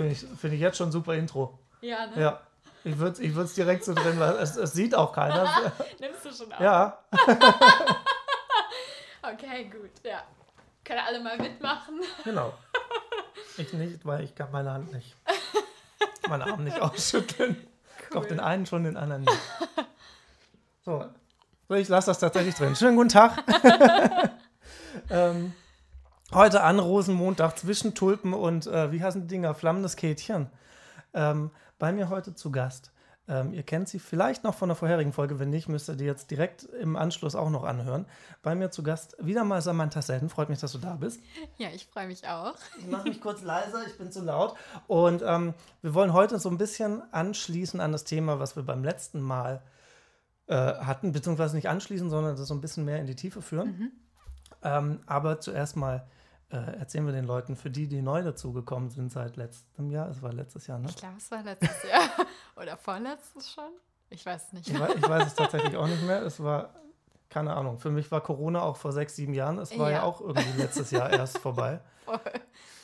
Finde ich, find ich jetzt schon super Intro. Ja, ne? Ja. Ich würde es ich direkt so drin, weil es, es sieht auch keiner. Nimmst du schon auf? Ja. Okay, gut, ja. Können alle mal mitmachen. Genau. Ich nicht, weil ich kann meine Hand nicht. Meine Arme nicht ausschütteln. Doch den einen schon, den anderen nicht. So. so ich lasse das tatsächlich drin. Schönen guten Tag. ähm, heute an Rosenmontag zwischen Tulpen und, äh, wie heißen die Dinger? Flammendes Kätchen. Ähm, bei mir heute zu Gast. Ähm, ihr kennt sie vielleicht noch von der vorherigen Folge. Wenn nicht, müsst ihr die jetzt direkt im Anschluss auch noch anhören. Bei mir zu Gast wieder mal Samantha Selden. Freut mich, dass du da bist. Ja, ich freue mich auch. Ich mache mich kurz leiser, ich bin zu laut. Und ähm, wir wollen heute so ein bisschen anschließen an das Thema, was wir beim letzten Mal äh, hatten, beziehungsweise nicht anschließen, sondern das so ein bisschen mehr in die Tiefe führen. Mhm. Ähm, aber zuerst mal äh, erzählen wir den Leuten, für die, die neu dazugekommen sind seit letztem Jahr, es war letztes Jahr, ne? Ich glaube, es war letztes Jahr. Oder vorletztes schon? Ich weiß nicht. Ich weiß, ich weiß es tatsächlich auch nicht mehr. Es war, keine Ahnung, für mich war Corona auch vor sechs, sieben Jahren. Es war ja, Ja. auch irgendwie letztes Jahr erst vorbei. Voll.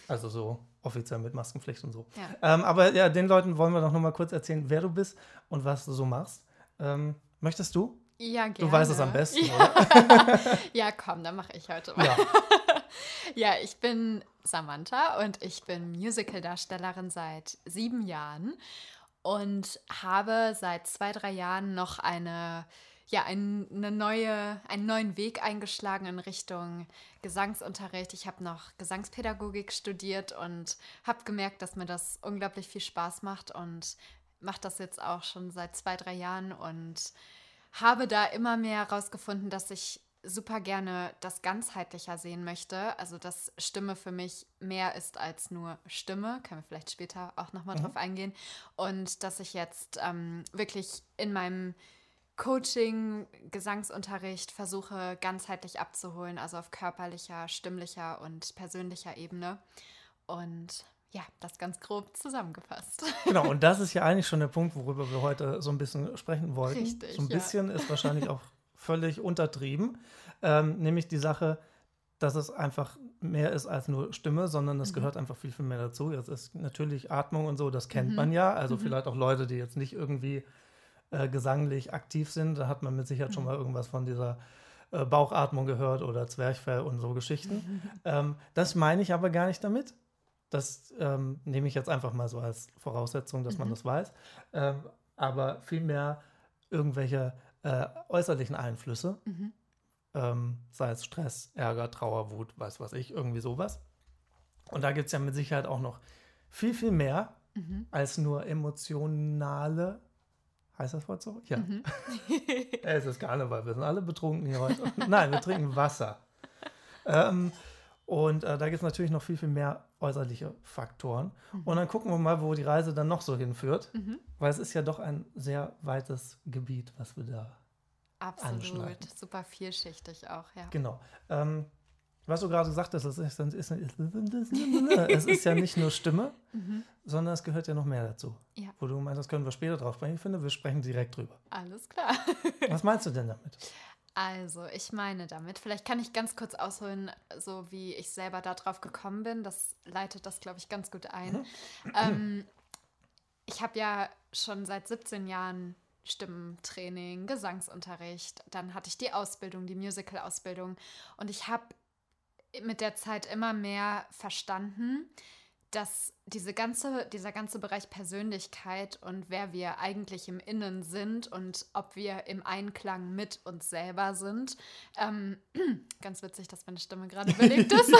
Also so offiziell mit Maskenpflicht und so. Ja. Ähm, aber ja, den Leuten wollen wir doch noch mal kurz erzählen, wer du bist und was du so machst. Ähm, möchtest du? Ja, gerne. Du weißt es am besten, Ja, oder? ja komm, dann mache ich heute mal. Ja. Ja, ich bin Samantha und ich bin Musical-Darstellerin seit sieben Jahren und habe seit zwei, drei Jahren noch eine, ja, ein, eine neue, einen neuen Weg eingeschlagen in Richtung Gesangsunterricht. Ich habe noch Gesangspädagogik studiert und habe gemerkt, dass mir das unglaublich viel Spaß macht und mache das jetzt auch schon seit zwei, drei Jahren und habe da immer mehr herausgefunden, dass ich super gerne das ganzheitlicher sehen möchte. Also, dass Stimme für mich mehr ist als nur Stimme. Können wir vielleicht später auch nochmal drauf eingehen. Und dass ich jetzt ähm, wirklich in meinem Coaching, Gesangsunterricht versuche ganzheitlich abzuholen, also auf körperlicher, stimmlicher und persönlicher Ebene. Und ja, das ganz grob zusammengefasst. Genau, und das ist ja eigentlich schon der Punkt, worüber wir heute so ein bisschen sprechen wollten. Richtig, So ein ja. bisschen ist wahrscheinlich auch völlig untertrieben. Ähm, nämlich die Sache, dass es einfach mehr ist als nur Stimme, sondern Mhm. es gehört einfach viel, viel mehr dazu. Es ist natürlich Atmung und so, das kennt Mhm. man ja. Also vielleicht auch Leute, die jetzt nicht irgendwie äh, gesanglich aktiv sind, da hat man mit Sicherheit schon Mhm. mal irgendwas von dieser äh, Bauchatmung gehört oder Zwerchfell und so Geschichten. Ähm, das meine ich aber gar nicht damit. Das ähm, nehme ich jetzt einfach mal so als Voraussetzung, dass man Mhm. das weiß. Ähm, aber vielmehr irgendwelche äh, äußerlichen Einflüsse, Mhm. ähm, sei es Stress, Ärger, Trauer, Wut, weiß was ich, irgendwie sowas. Und da gibt es ja mit Sicherheit auch noch viel, viel mehr Mhm. als nur emotionale. Heißt das Wort so? Ja. Mhm. es ist Karneval, wir sind alle betrunken hier heute. Nein, wir trinken Wasser. Ähm, und äh, da gibt es natürlich noch viel, viel mehr äußerliche Faktoren. Und dann gucken wir mal, wo die Reise dann noch so hinführt. Mhm. Weil es ist ja doch ein sehr weites Gebiet, was wir da. Absolut. Super vielschichtig auch, ja. Genau. Ähm, was du gerade sagtest, es ist, es ist, es ist ja nicht nur Stimme, Mhm. sondern es gehört ja noch mehr dazu. Ja. Wo du meinst, das können wir später drauf sprechen. Ich finde, wir sprechen direkt drüber. Alles klar. Was meinst du denn damit? Also, ich meine damit, vielleicht kann ich ganz kurz ausholen, so wie ich selber darauf gekommen bin. Das leitet das, glaube ich, ganz gut ein. ähm, ich habe ja schon seit 17 Jahren Stimmtraining, Gesangsunterricht. Dann hatte ich die Ausbildung, die Musical-Ausbildung. Und ich habe mit der Zeit immer mehr verstanden, dass diese ganze, dieser ganze Bereich Persönlichkeit und wer wir eigentlich im Innen sind und ob wir im Einklang mit uns selber sind. Ähm, ganz witzig, dass meine Stimme gerade belegt ist.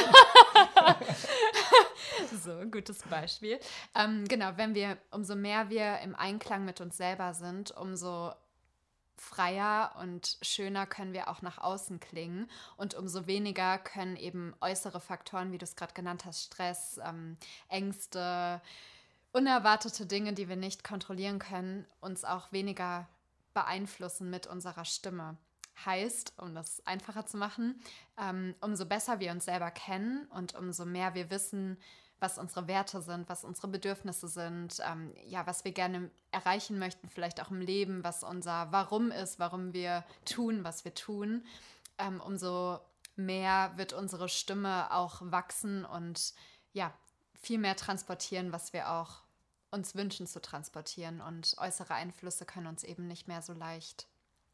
so, gutes Beispiel. Ähm, genau, wenn wir, umso mehr wir im Einklang mit uns selber sind, umso freier und schöner können wir auch nach außen klingen und umso weniger können eben äußere Faktoren, wie du es gerade genannt hast, Stress, ähm, Ängste, unerwartete Dinge, die wir nicht kontrollieren können, uns auch weniger beeinflussen mit unserer Stimme. Heißt, um das einfacher zu machen, ähm, umso besser wir uns selber kennen und umso mehr wir wissen, was unsere Werte sind, was unsere Bedürfnisse sind, ähm, ja, was wir gerne erreichen möchten, vielleicht auch im Leben, was unser Warum ist, warum wir tun, was wir tun, ähm, umso mehr wird unsere Stimme auch wachsen und ja, viel mehr transportieren, was wir auch uns wünschen zu transportieren. Und äußere Einflüsse können uns eben nicht mehr so leicht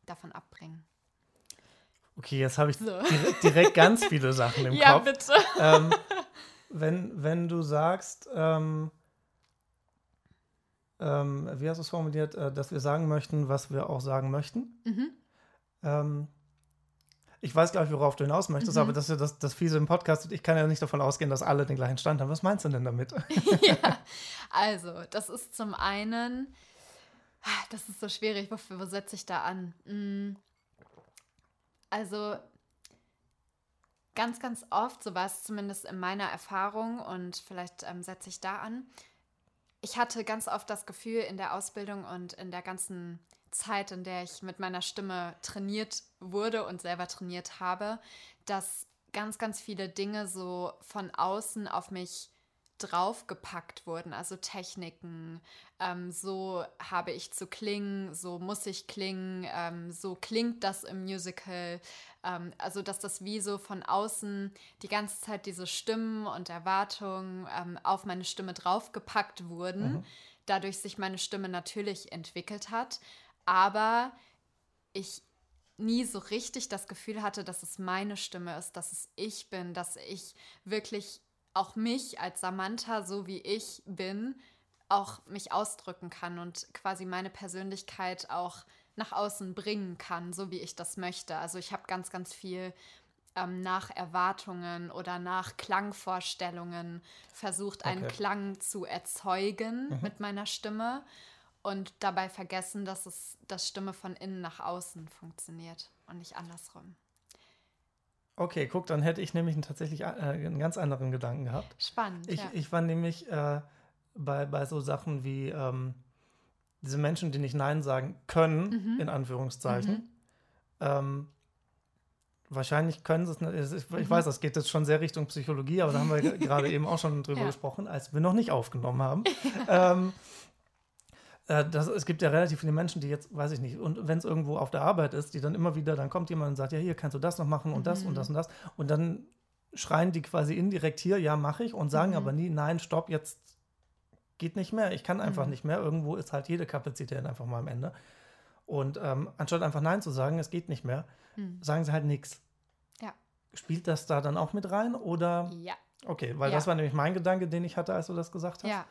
davon abbringen. Okay, jetzt habe ich so. direkt, direkt, ganz viele Sachen im ja, Kopf. Ja, bitte. Ähm, wenn, wenn du sagst, ähm, ähm, wie hast du es formuliert, äh, dass wir sagen möchten, was wir auch sagen möchten. Mhm. Ähm, ich weiß, glaube ich, worauf du hinaus möchtest, mhm. aber das ist ja das, das Fiese im Podcast. Ich kann ja nicht davon ausgehen, dass alle den gleichen Stand haben. Was meinst du denn damit? ja, also, das ist zum einen, das ist so schwierig, wofür, wo setze ich da an? Mm, also, ganz, ganz oft, so war es zumindest in meiner Erfahrung und vielleicht ähm, setze ich da an. Ich hatte ganz oft das Gefühl in der Ausbildung und in der ganzen Zeit, in der ich mit meiner Stimme trainiert wurde und selber trainiert habe, dass ganz, ganz viele Dinge so von außen auf mich draufgepackt wurden, also Techniken, ähm, so habe ich zu klingen, so muss ich klingen, ähm, so klingt das im Musical, ähm, also dass das wie so von außen die ganze Zeit diese Stimmen und Erwartungen ähm, auf meine Stimme draufgepackt wurden, mhm. dadurch sich meine Stimme natürlich entwickelt hat, aber ich nie so richtig das Gefühl hatte, dass es meine Stimme ist, dass es ich bin, dass ich wirklich auch mich als Samantha, so wie ich bin, auch mich ausdrücken kann und quasi meine Persönlichkeit auch nach außen bringen kann, so wie ich das möchte. Also ich habe ganz, ganz viel ähm, nach Erwartungen oder nach Klangvorstellungen versucht, okay. einen Klang zu erzeugen mhm. mit meiner Stimme und dabei vergessen, dass es das Stimme von innen nach außen funktioniert und nicht andersrum. Okay, guck, dann hätte ich nämlich tatsächlich äh, einen ganz anderen Gedanken gehabt. Spannend. Ich, ja. ich war nämlich äh, bei, bei so Sachen wie ähm, diese Menschen, die nicht Nein sagen können, mhm. in Anführungszeichen. Mhm. Ähm, wahrscheinlich können sie es nicht. Ich, ich mhm. weiß, das geht jetzt schon sehr Richtung Psychologie, aber da haben wir gerade eben auch schon drüber ja. gesprochen, als wir noch nicht aufgenommen haben. ähm, äh, das, es gibt ja relativ viele Menschen, die jetzt, weiß ich nicht, und wenn es irgendwo auf der Arbeit ist, die dann immer wieder, dann kommt jemand und sagt, ja, hier kannst du das noch machen und mhm. das und das und das. Und dann schreien die quasi indirekt hier, ja, mache ich und sagen mhm. aber nie, nein, stopp, jetzt geht nicht mehr. Ich kann einfach mhm. nicht mehr. Irgendwo ist halt jede Kapazität einfach mal am Ende. Und ähm, anstatt einfach Nein zu sagen, es geht nicht mehr, mhm. sagen sie halt nichts. Ja. Spielt das da dann auch mit rein oder? Ja. Okay, weil ja. das war nämlich mein Gedanke, den ich hatte, als du das gesagt hast. Ja.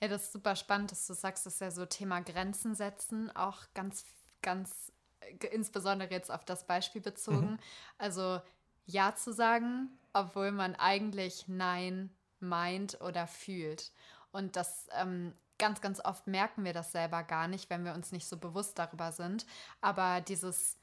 Ja, das ist super spannend, dass du sagst, dass ja so Thema Grenzen setzen auch ganz, ganz, äh, insbesondere jetzt auf das Beispiel bezogen. Mhm. Also Ja zu sagen, obwohl man eigentlich Nein meint oder fühlt. Und das ähm, ganz, ganz oft merken wir das selber gar nicht, wenn wir uns nicht so bewusst darüber sind. Aber dieses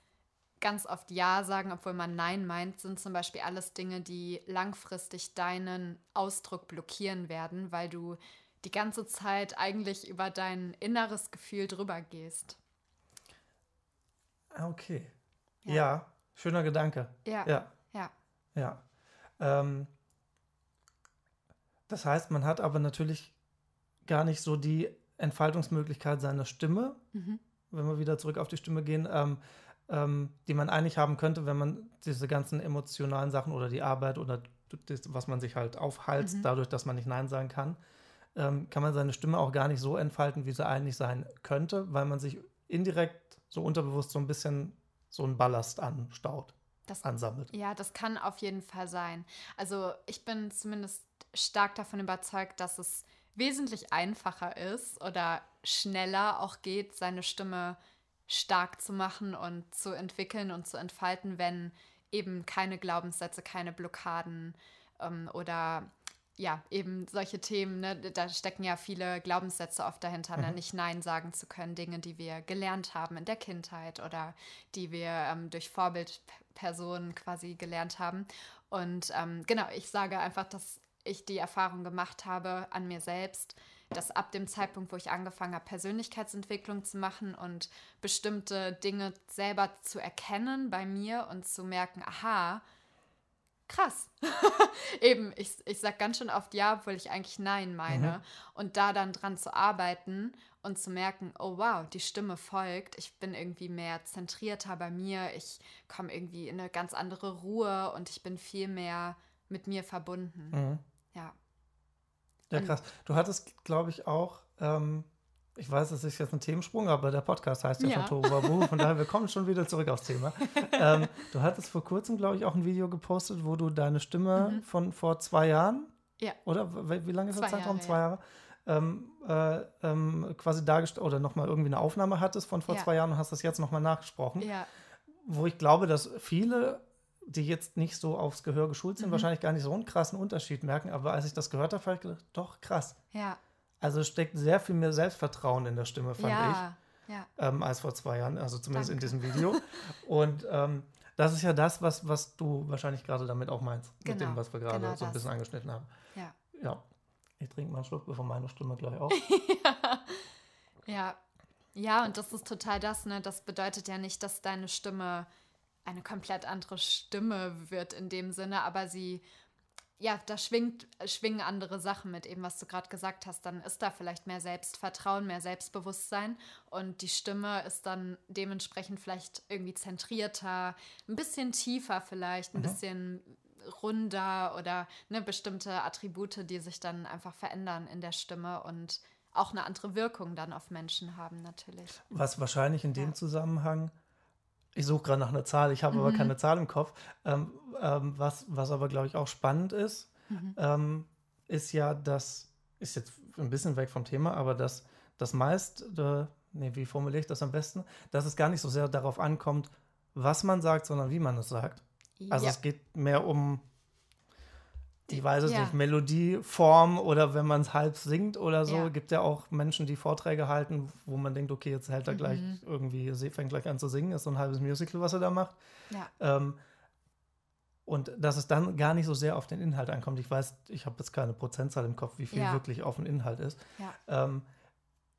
ganz oft Ja sagen, obwohl man Nein meint, sind zum Beispiel alles Dinge, die langfristig deinen Ausdruck blockieren werden, weil du die ganze Zeit eigentlich über dein inneres Gefühl drüber gehst. Ah, okay. Ja, ja schöner Gedanke. Ja. Ja. Ja. ja. Ähm, das heißt, man hat aber natürlich gar nicht so die Entfaltungsmöglichkeit seiner Stimme, mhm. wenn wir wieder zurück auf die Stimme gehen, ähm, ähm, die man eigentlich haben könnte, wenn man diese ganzen emotionalen Sachen oder die Arbeit oder das, was man sich halt aufhalst, mhm. dadurch, dass man nicht Nein sagen kann, ähm, kann man seine Stimme auch gar nicht so entfalten, wie sie eigentlich sein könnte, weil man sich indirekt so unterbewusst so ein bisschen so einen Ballast anstaut, das, ansammelt. Ja, das kann auf jeden Fall sein. Also ich bin zumindest stark davon überzeugt, dass es wesentlich einfacher ist oder schneller auch geht, seine Stimme stark zu machen und zu entwickeln und zu entfalten, wenn eben keine Glaubenssätze, keine Blockaden ähm, oder ja, eben solche Themen, ne, da stecken ja viele Glaubenssätze oft dahinter, ne, mhm. ne, nicht Nein sagen zu können, Dinge, die wir gelernt haben in der Kindheit oder die wir ähm, durch Vorbildpersonen quasi gelernt haben. Und ähm, genau, ich sage einfach, dass ich die Erfahrung gemacht habe an mir selbst, dass ab dem Zeitpunkt, wo ich angefangen habe, Persönlichkeitsentwicklung zu machen und bestimmte Dinge selber zu erkennen bei mir und zu merken, aha, krass. Eben, ich, ich sage ganz schön oft ja, obwohl ich eigentlich nein meine. Mhm. Und da dann dran zu arbeiten und zu merken, oh wow, die Stimme folgt. Ich bin irgendwie mehr zentrierter bei mir. Ich komme irgendwie in eine ganz andere Ruhe und ich bin viel mehr mit mir verbunden. Mhm. Ja. Ja, krass. Du hattest, glaube ich, auch, ähm, ich weiß, das ist jetzt ein Themensprung, aber der Podcast heißt ja, Ja. schon Tohuwabohu, von daher, wir kommen schon wieder zurück aufs Thema. ähm, du hattest vor kurzem, glaube ich, auch ein Video gepostet, wo du deine Stimme von vor zwei Jahren, Ja. oder wie, wie lange ist der Zeitraum? Jahre, zwei Jahre. Ähm, äh, ähm, quasi dargestellt oder nochmal irgendwie eine Aufnahme hattest von vor Ja. zwei Jahren und hast das jetzt nochmal nachgesprochen Ja, wo ich glaube, dass viele, die jetzt nicht so aufs Gehör geschult Mhm. sind, wahrscheinlich gar nicht so einen krassen Unterschied merken. Aber als ich das gehört habe, habe ich gedacht, doch krass. ja, Also steckt sehr viel mehr Selbstvertrauen in der Stimme, fand ja, ja. ich, ähm, als vor zwei Jahren, also zumindest in Danke. diesem Video. Und ähm, das ist ja das, was, was du wahrscheinlich gerade damit auch meinst, mit Genau, dem, was wir gerade genau so ein bisschen angeschnitten haben. Ja. Ja. Ich trinke mal einen Schluck, bevor meine Stimme gleich auch. Ja, ja, und das ist total das, ne? Das bedeutet ja nicht, dass deine Stimme eine komplett andere Stimme wird in dem Sinne, aber sie, ja, da schwingt, schwingen andere Sachen mit, eben was du gerade gesagt hast. Dann ist da vielleicht mehr Selbstvertrauen, mehr Selbstbewusstsein und die Stimme ist dann dementsprechend vielleicht irgendwie zentrierter, ein bisschen tiefer vielleicht, ein bisschen runder oder ne, bestimmte Attribute, die sich dann einfach verändern in der Stimme und auch eine andere Wirkung dann auf Menschen haben, natürlich. Was wahrscheinlich in dem Ja. Zusammenhang, ich suche gerade nach einer Zahl, ich habe aber Mhm. keine Zahl im Kopf, ähm, ähm, was, was aber, glaube ich, auch spannend ist, Mhm. ähm, ist ja, dass, ist jetzt ein bisschen weg vom Thema, aber dass das meist, äh, nee, wie formuliere ich das am besten, dass es gar nicht so sehr darauf ankommt, was man sagt, sondern wie man es sagt. Also ja. es geht mehr um, ich weiß es Ja. nicht, Melodie, Form oder wenn man es halb singt oder so. Ja. Gibt ja auch Menschen, die Vorträge halten, wo man denkt, okay, jetzt hält er gleich Mhm. irgendwie, sie fängt gleich an zu singen, ist so ein halbes Musical, was er da macht. ja. Ähm, und dass es dann gar nicht so sehr auf den Inhalt ankommt. Ich weiß, ich habe jetzt keine Prozentzahl im Kopf, wie viel Ja. wirklich auf den Inhalt ist. Ähm,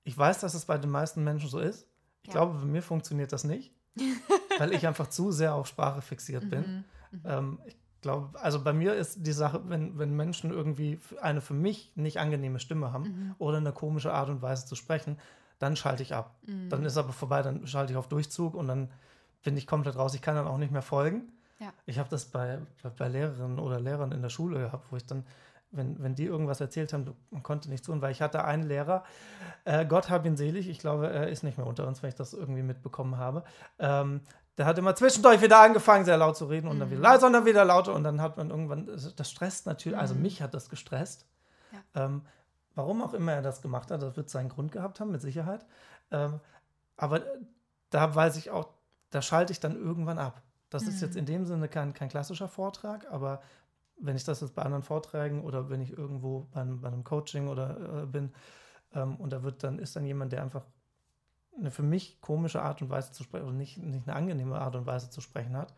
ich weiß, dass es bei den meisten Menschen so ist. Ich glaube, bei mir funktioniert das nicht, weil ich einfach zu sehr auf Sprache fixiert bin. Mhm. Ähm, ich glaube, also bei mir ist die Sache, wenn, wenn Menschen irgendwie eine für mich nicht angenehme Stimme haben Mhm. oder eine komische Art und Weise zu sprechen, dann schalte ich ab. Mhm. Dann ist aber vorbei, dann schalte ich auf Durchzug und dann bin ich komplett raus. Ich kann dann auch nicht mehr folgen. Ja. Ich habe das bei, bei, bei Lehrerinnen oder Lehrern in der Schule gehabt, wo ich dann, wenn, wenn die irgendwas erzählt haben, man konnte nicht tun, weil ich hatte einen Lehrer, äh, Gott hab ihn selig, ich glaube, er ist nicht mehr unter uns, wenn ich das irgendwie mitbekommen habe. Ähm, der hat immer zwischendurch wieder angefangen, sehr laut zu reden und dann wieder Mhm. leise und dann wieder lauter und dann hat man irgendwann, das stresst natürlich, also Mhm. mich hat das gestresst. Ja. Ähm, warum auch immer er das gemacht hat, das wird seinen Grund gehabt haben, mit Sicherheit. Ähm, aber da weiß ich auch, da schalte ich dann irgendwann ab. Das ist jetzt Mhm. in dem Sinne kein, kein klassischer Vortrag, aber wenn ich das jetzt bei anderen Vorträgen oder wenn ich irgendwo bei einem, bei einem Coaching oder äh, bin ähm, und da wird dann ist dann jemand, der einfach eine für mich komische Art und Weise zu sprechen oder nicht, nicht eine angenehme Art und Weise zu sprechen hat,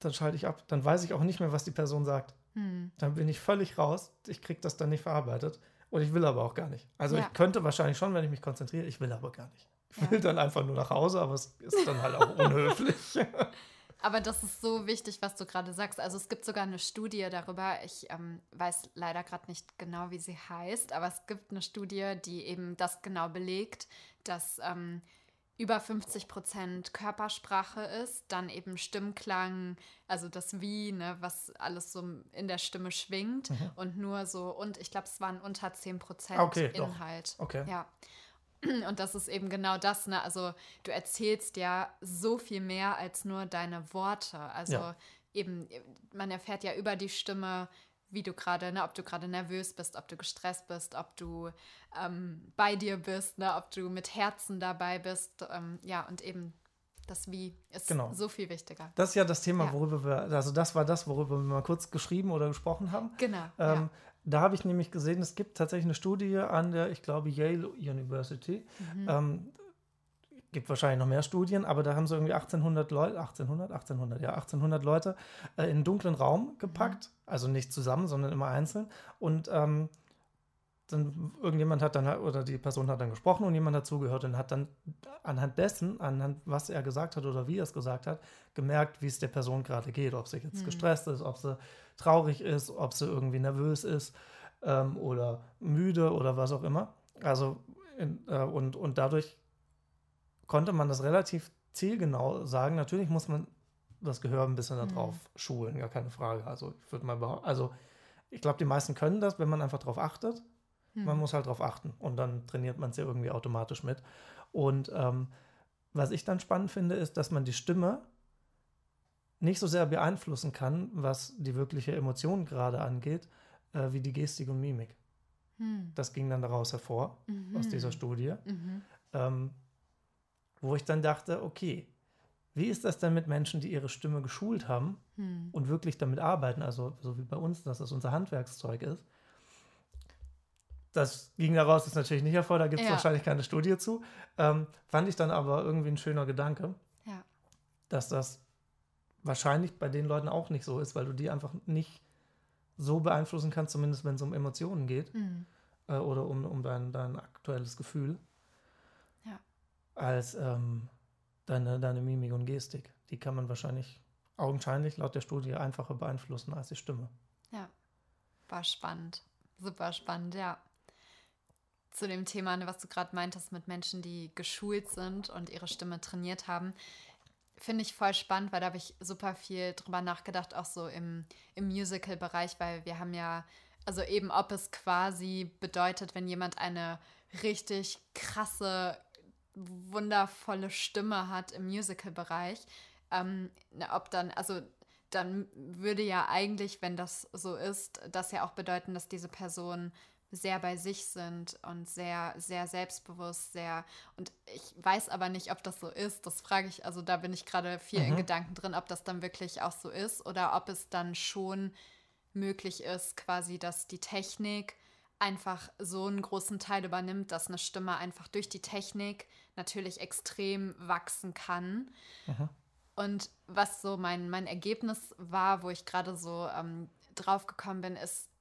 dann schalte ich ab. Dann weiß ich auch nicht mehr, was die Person sagt. Mhm. Dann bin ich völlig raus. Ich kriege das dann nicht verarbeitet. Und ich will aber auch gar nicht. Also Ja. ich könnte wahrscheinlich schon, wenn ich mich konzentriere, ich will aber gar nicht. Ich Ja. will dann einfach nur nach Hause, aber es ist dann halt auch unhöflich. Aber das ist so wichtig, was du gerade sagst. Also es gibt sogar eine Studie darüber. Ich ähm, weiß leider gerade nicht genau, wie sie heißt, aber es gibt eine Studie, die eben das genau belegt, dass ähm, über 50 Prozent Körpersprache ist, dann eben Stimmklang, also das Wie, ne, was alles so in der Stimme schwingt und nur so, und ich glaube, es waren unter 10 Prozent Okay, doch. Inhalt. Okay. Ja. Und das ist eben genau das, ne? Also du erzählst ja so viel mehr als nur deine Worte. Also Ja. eben, man erfährt ja über die Stimme, wie du gerade, ne, ob du gerade nervös bist, ob du gestresst bist, ob du ähm, bei dir bist, ne, ob du mit Herzen dabei bist. Ähm, ja, und eben das Wie ist Genau. so viel wichtiger. Das ist ja das Thema, Ja. worüber wir, also das war das, worüber wir mal kurz geschrieben oder gesprochen haben. Genau. Ähm, Da habe ich nämlich gesehen, es gibt tatsächlich eine Studie an der, ich glaube, Yale University. Mhm. Ähm, gibt wahrscheinlich noch mehr Studien, aber da haben sie irgendwie 1800 Leute, 1800, 1800, ja, 1800 Leute äh, in einen dunklen Raum gepackt. Also nicht zusammen, sondern immer einzeln. Und ähm, dann irgendjemand hat dann, halt- oder die Person hat dann gesprochen und jemand hat zugehört und hat dann anhand dessen, anhand was er gesagt hat oder wie er es gesagt hat, gemerkt, wie es der Person gerade geht, ob sie jetzt Mhm. gestresst ist, ob sie traurig ist, ob sie irgendwie nervös ist ähm, oder müde oder was auch immer. Also in, äh, und, und dadurch konnte man das relativ zielgenau sagen. Natürlich muss man das Gehör ein bisschen Mhm. darauf schulen, gar keine Frage. Also ich würde mal behaupten, also ich glaube, die meisten können das, wenn man einfach darauf achtet. Hm. Man muss halt darauf achten und dann trainiert man es ja irgendwie automatisch mit. Und ähm, was ich dann spannend finde, ist, dass man die Stimme nicht so sehr beeinflussen kann, was die wirkliche Emotion gerade angeht, äh, wie die Gestik und Mimik. Hm. Das ging dann daraus hervor, mhm. aus dieser Studie. Mhm. Ähm, wo ich dann dachte, okay, wie ist das denn mit Menschen, die ihre Stimme geschult haben hm. und wirklich damit arbeiten, also so wie bei uns, dass das unser Handwerkszeug ist? Das ging daraus ist natürlich nicht hervor, da gibt es ja. wahrscheinlich keine Studie zu. Ähm, fand ich dann aber irgendwie ein schöner Gedanke, ja. dass das wahrscheinlich bei den Leuten auch nicht so ist, weil du die einfach nicht so beeinflussen kannst, zumindest wenn es um Emotionen geht mhm. äh, oder um, um dein, dein aktuelles Gefühl, ja. als ähm, deine, deine Mimik und Gestik. Die kann man wahrscheinlich augenscheinlich laut der Studie einfacher beeinflussen als die Stimme. Ja, war spannend. Super spannend, ja. Zu dem Thema, ne, was du gerade meintest mit Menschen, die geschult sind und ihre Stimme trainiert haben, finde ich voll spannend, weil da habe ich super viel drüber nachgedacht, auch so im, im Musical-Bereich, weil wir haben ja, also eben, ob es quasi bedeutet, wenn jemand eine richtig krasse wundervolle Stimme hat im Musical-Bereich, ähm, ob dann, also dann würde ja eigentlich, wenn das so ist, das ja auch bedeuten, dass diese Personen sehr bei sich sind und sehr, sehr selbstbewusst, sehr. Und ich weiß aber nicht, ob das so ist. Das frage ich, also da bin ich gerade viel mhm. in Gedanken drin, ob das dann wirklich auch so ist oder ob es dann schon möglich ist, quasi, dass die Technik einfach so einen großen Teil übernimmt, dass eine Stimme einfach durch die Technik natürlich extrem wachsen kann. Aha. Und was so mein, mein Ergebnis war, wo ich gerade so ähm, drauf gekommen bin, ist,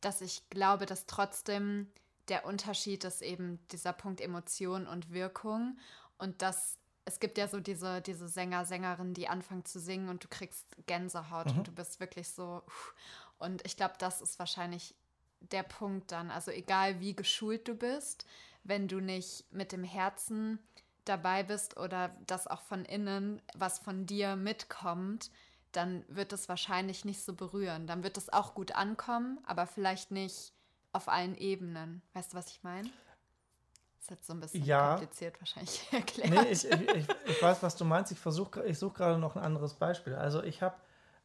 dass ich glaube, dass trotzdem der Unterschied ist eben dieser Punkt Emotion und Wirkung und dass es gibt ja so diese, diese Sänger, Sängerinnen, die anfangen zu singen und du kriegst Gänsehaut mhm. und du bist wirklich so. Und ich glaube, das ist wahrscheinlich der Punkt dann. Also egal wie geschult du bist, wenn du nicht mit dem Herzen dabei bist oder das auch von innen, was von dir mitkommt, dann wird es wahrscheinlich nicht so berühren. Dann wird es auch gut ankommen, aber vielleicht nicht auf allen Ebenen. Weißt du, was ich meine? Das ist jetzt so ein bisschen ja. kompliziert wahrscheinlich erklärt. Nee, ich, ich, ich, weiß, was du meinst. Ich versuche, ich suche gerade noch ein anderes Beispiel. Also ich habe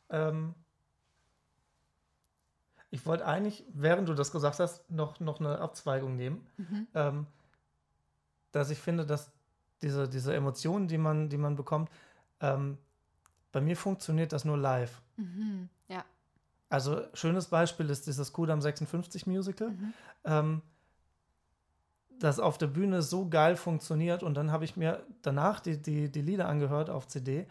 ähm, ich wollte eigentlich, während du das gesagt hast, noch, noch eine Abzweigung nehmen. Mhm. Ähm, dass ich finde, dass diese, diese Emotionen, die man, die man bekommt, ähm, bei mir funktioniert das nur live. Mhm. Ja. Also, schönes Beispiel ist dieses Kudam 56 Musical. Mhm. Ähm, das auf der Bühne so geil funktioniert und dann habe ich mir danach die, die, die Lieder angehört auf CD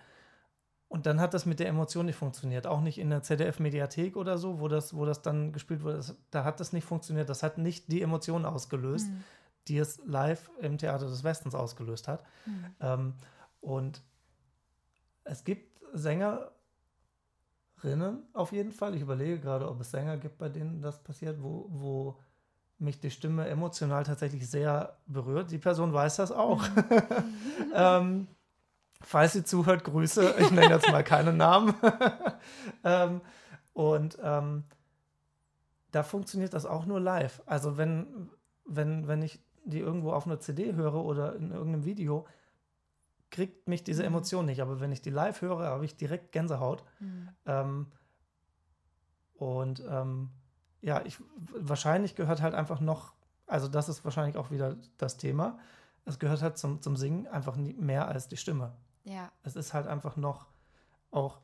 und dann hat das mit der Emotion nicht funktioniert. Auch nicht in der ZDF-Mediathek oder so, wo das, wo das dann gespielt wurde. Das, da hat das nicht funktioniert. Das hat nicht die Emotion ausgelöst, mhm. die es live im Theater des Westens ausgelöst hat. Mhm. Ähm, und es gibt Sängerinnen auf jeden Fall. Ich überlege gerade, ob es Sänger gibt, bei denen das passiert, wo, wo mich die Stimme emotional tatsächlich sehr berührt. Die Person weiß das auch. Mhm. ähm, falls sie zuhört, Grüße. Ich nenne jetzt mal keinen Namen. ähm, und ähm, da funktioniert das auch nur live. Also wenn, wenn, wenn ich die irgendwo auf einer CD höre oder in irgendeinem Video, kriegt mich diese mhm. Emotion nicht. Aber wenn ich die live höre, habe ich direkt Gänsehaut. Mhm. Ähm, und ähm, ja, ich, wahrscheinlich gehört halt einfach noch, also das ist wahrscheinlich auch wieder das Thema. Es gehört halt zum, zum Singen einfach mehr als die Stimme. Ja. Es ist halt einfach noch auch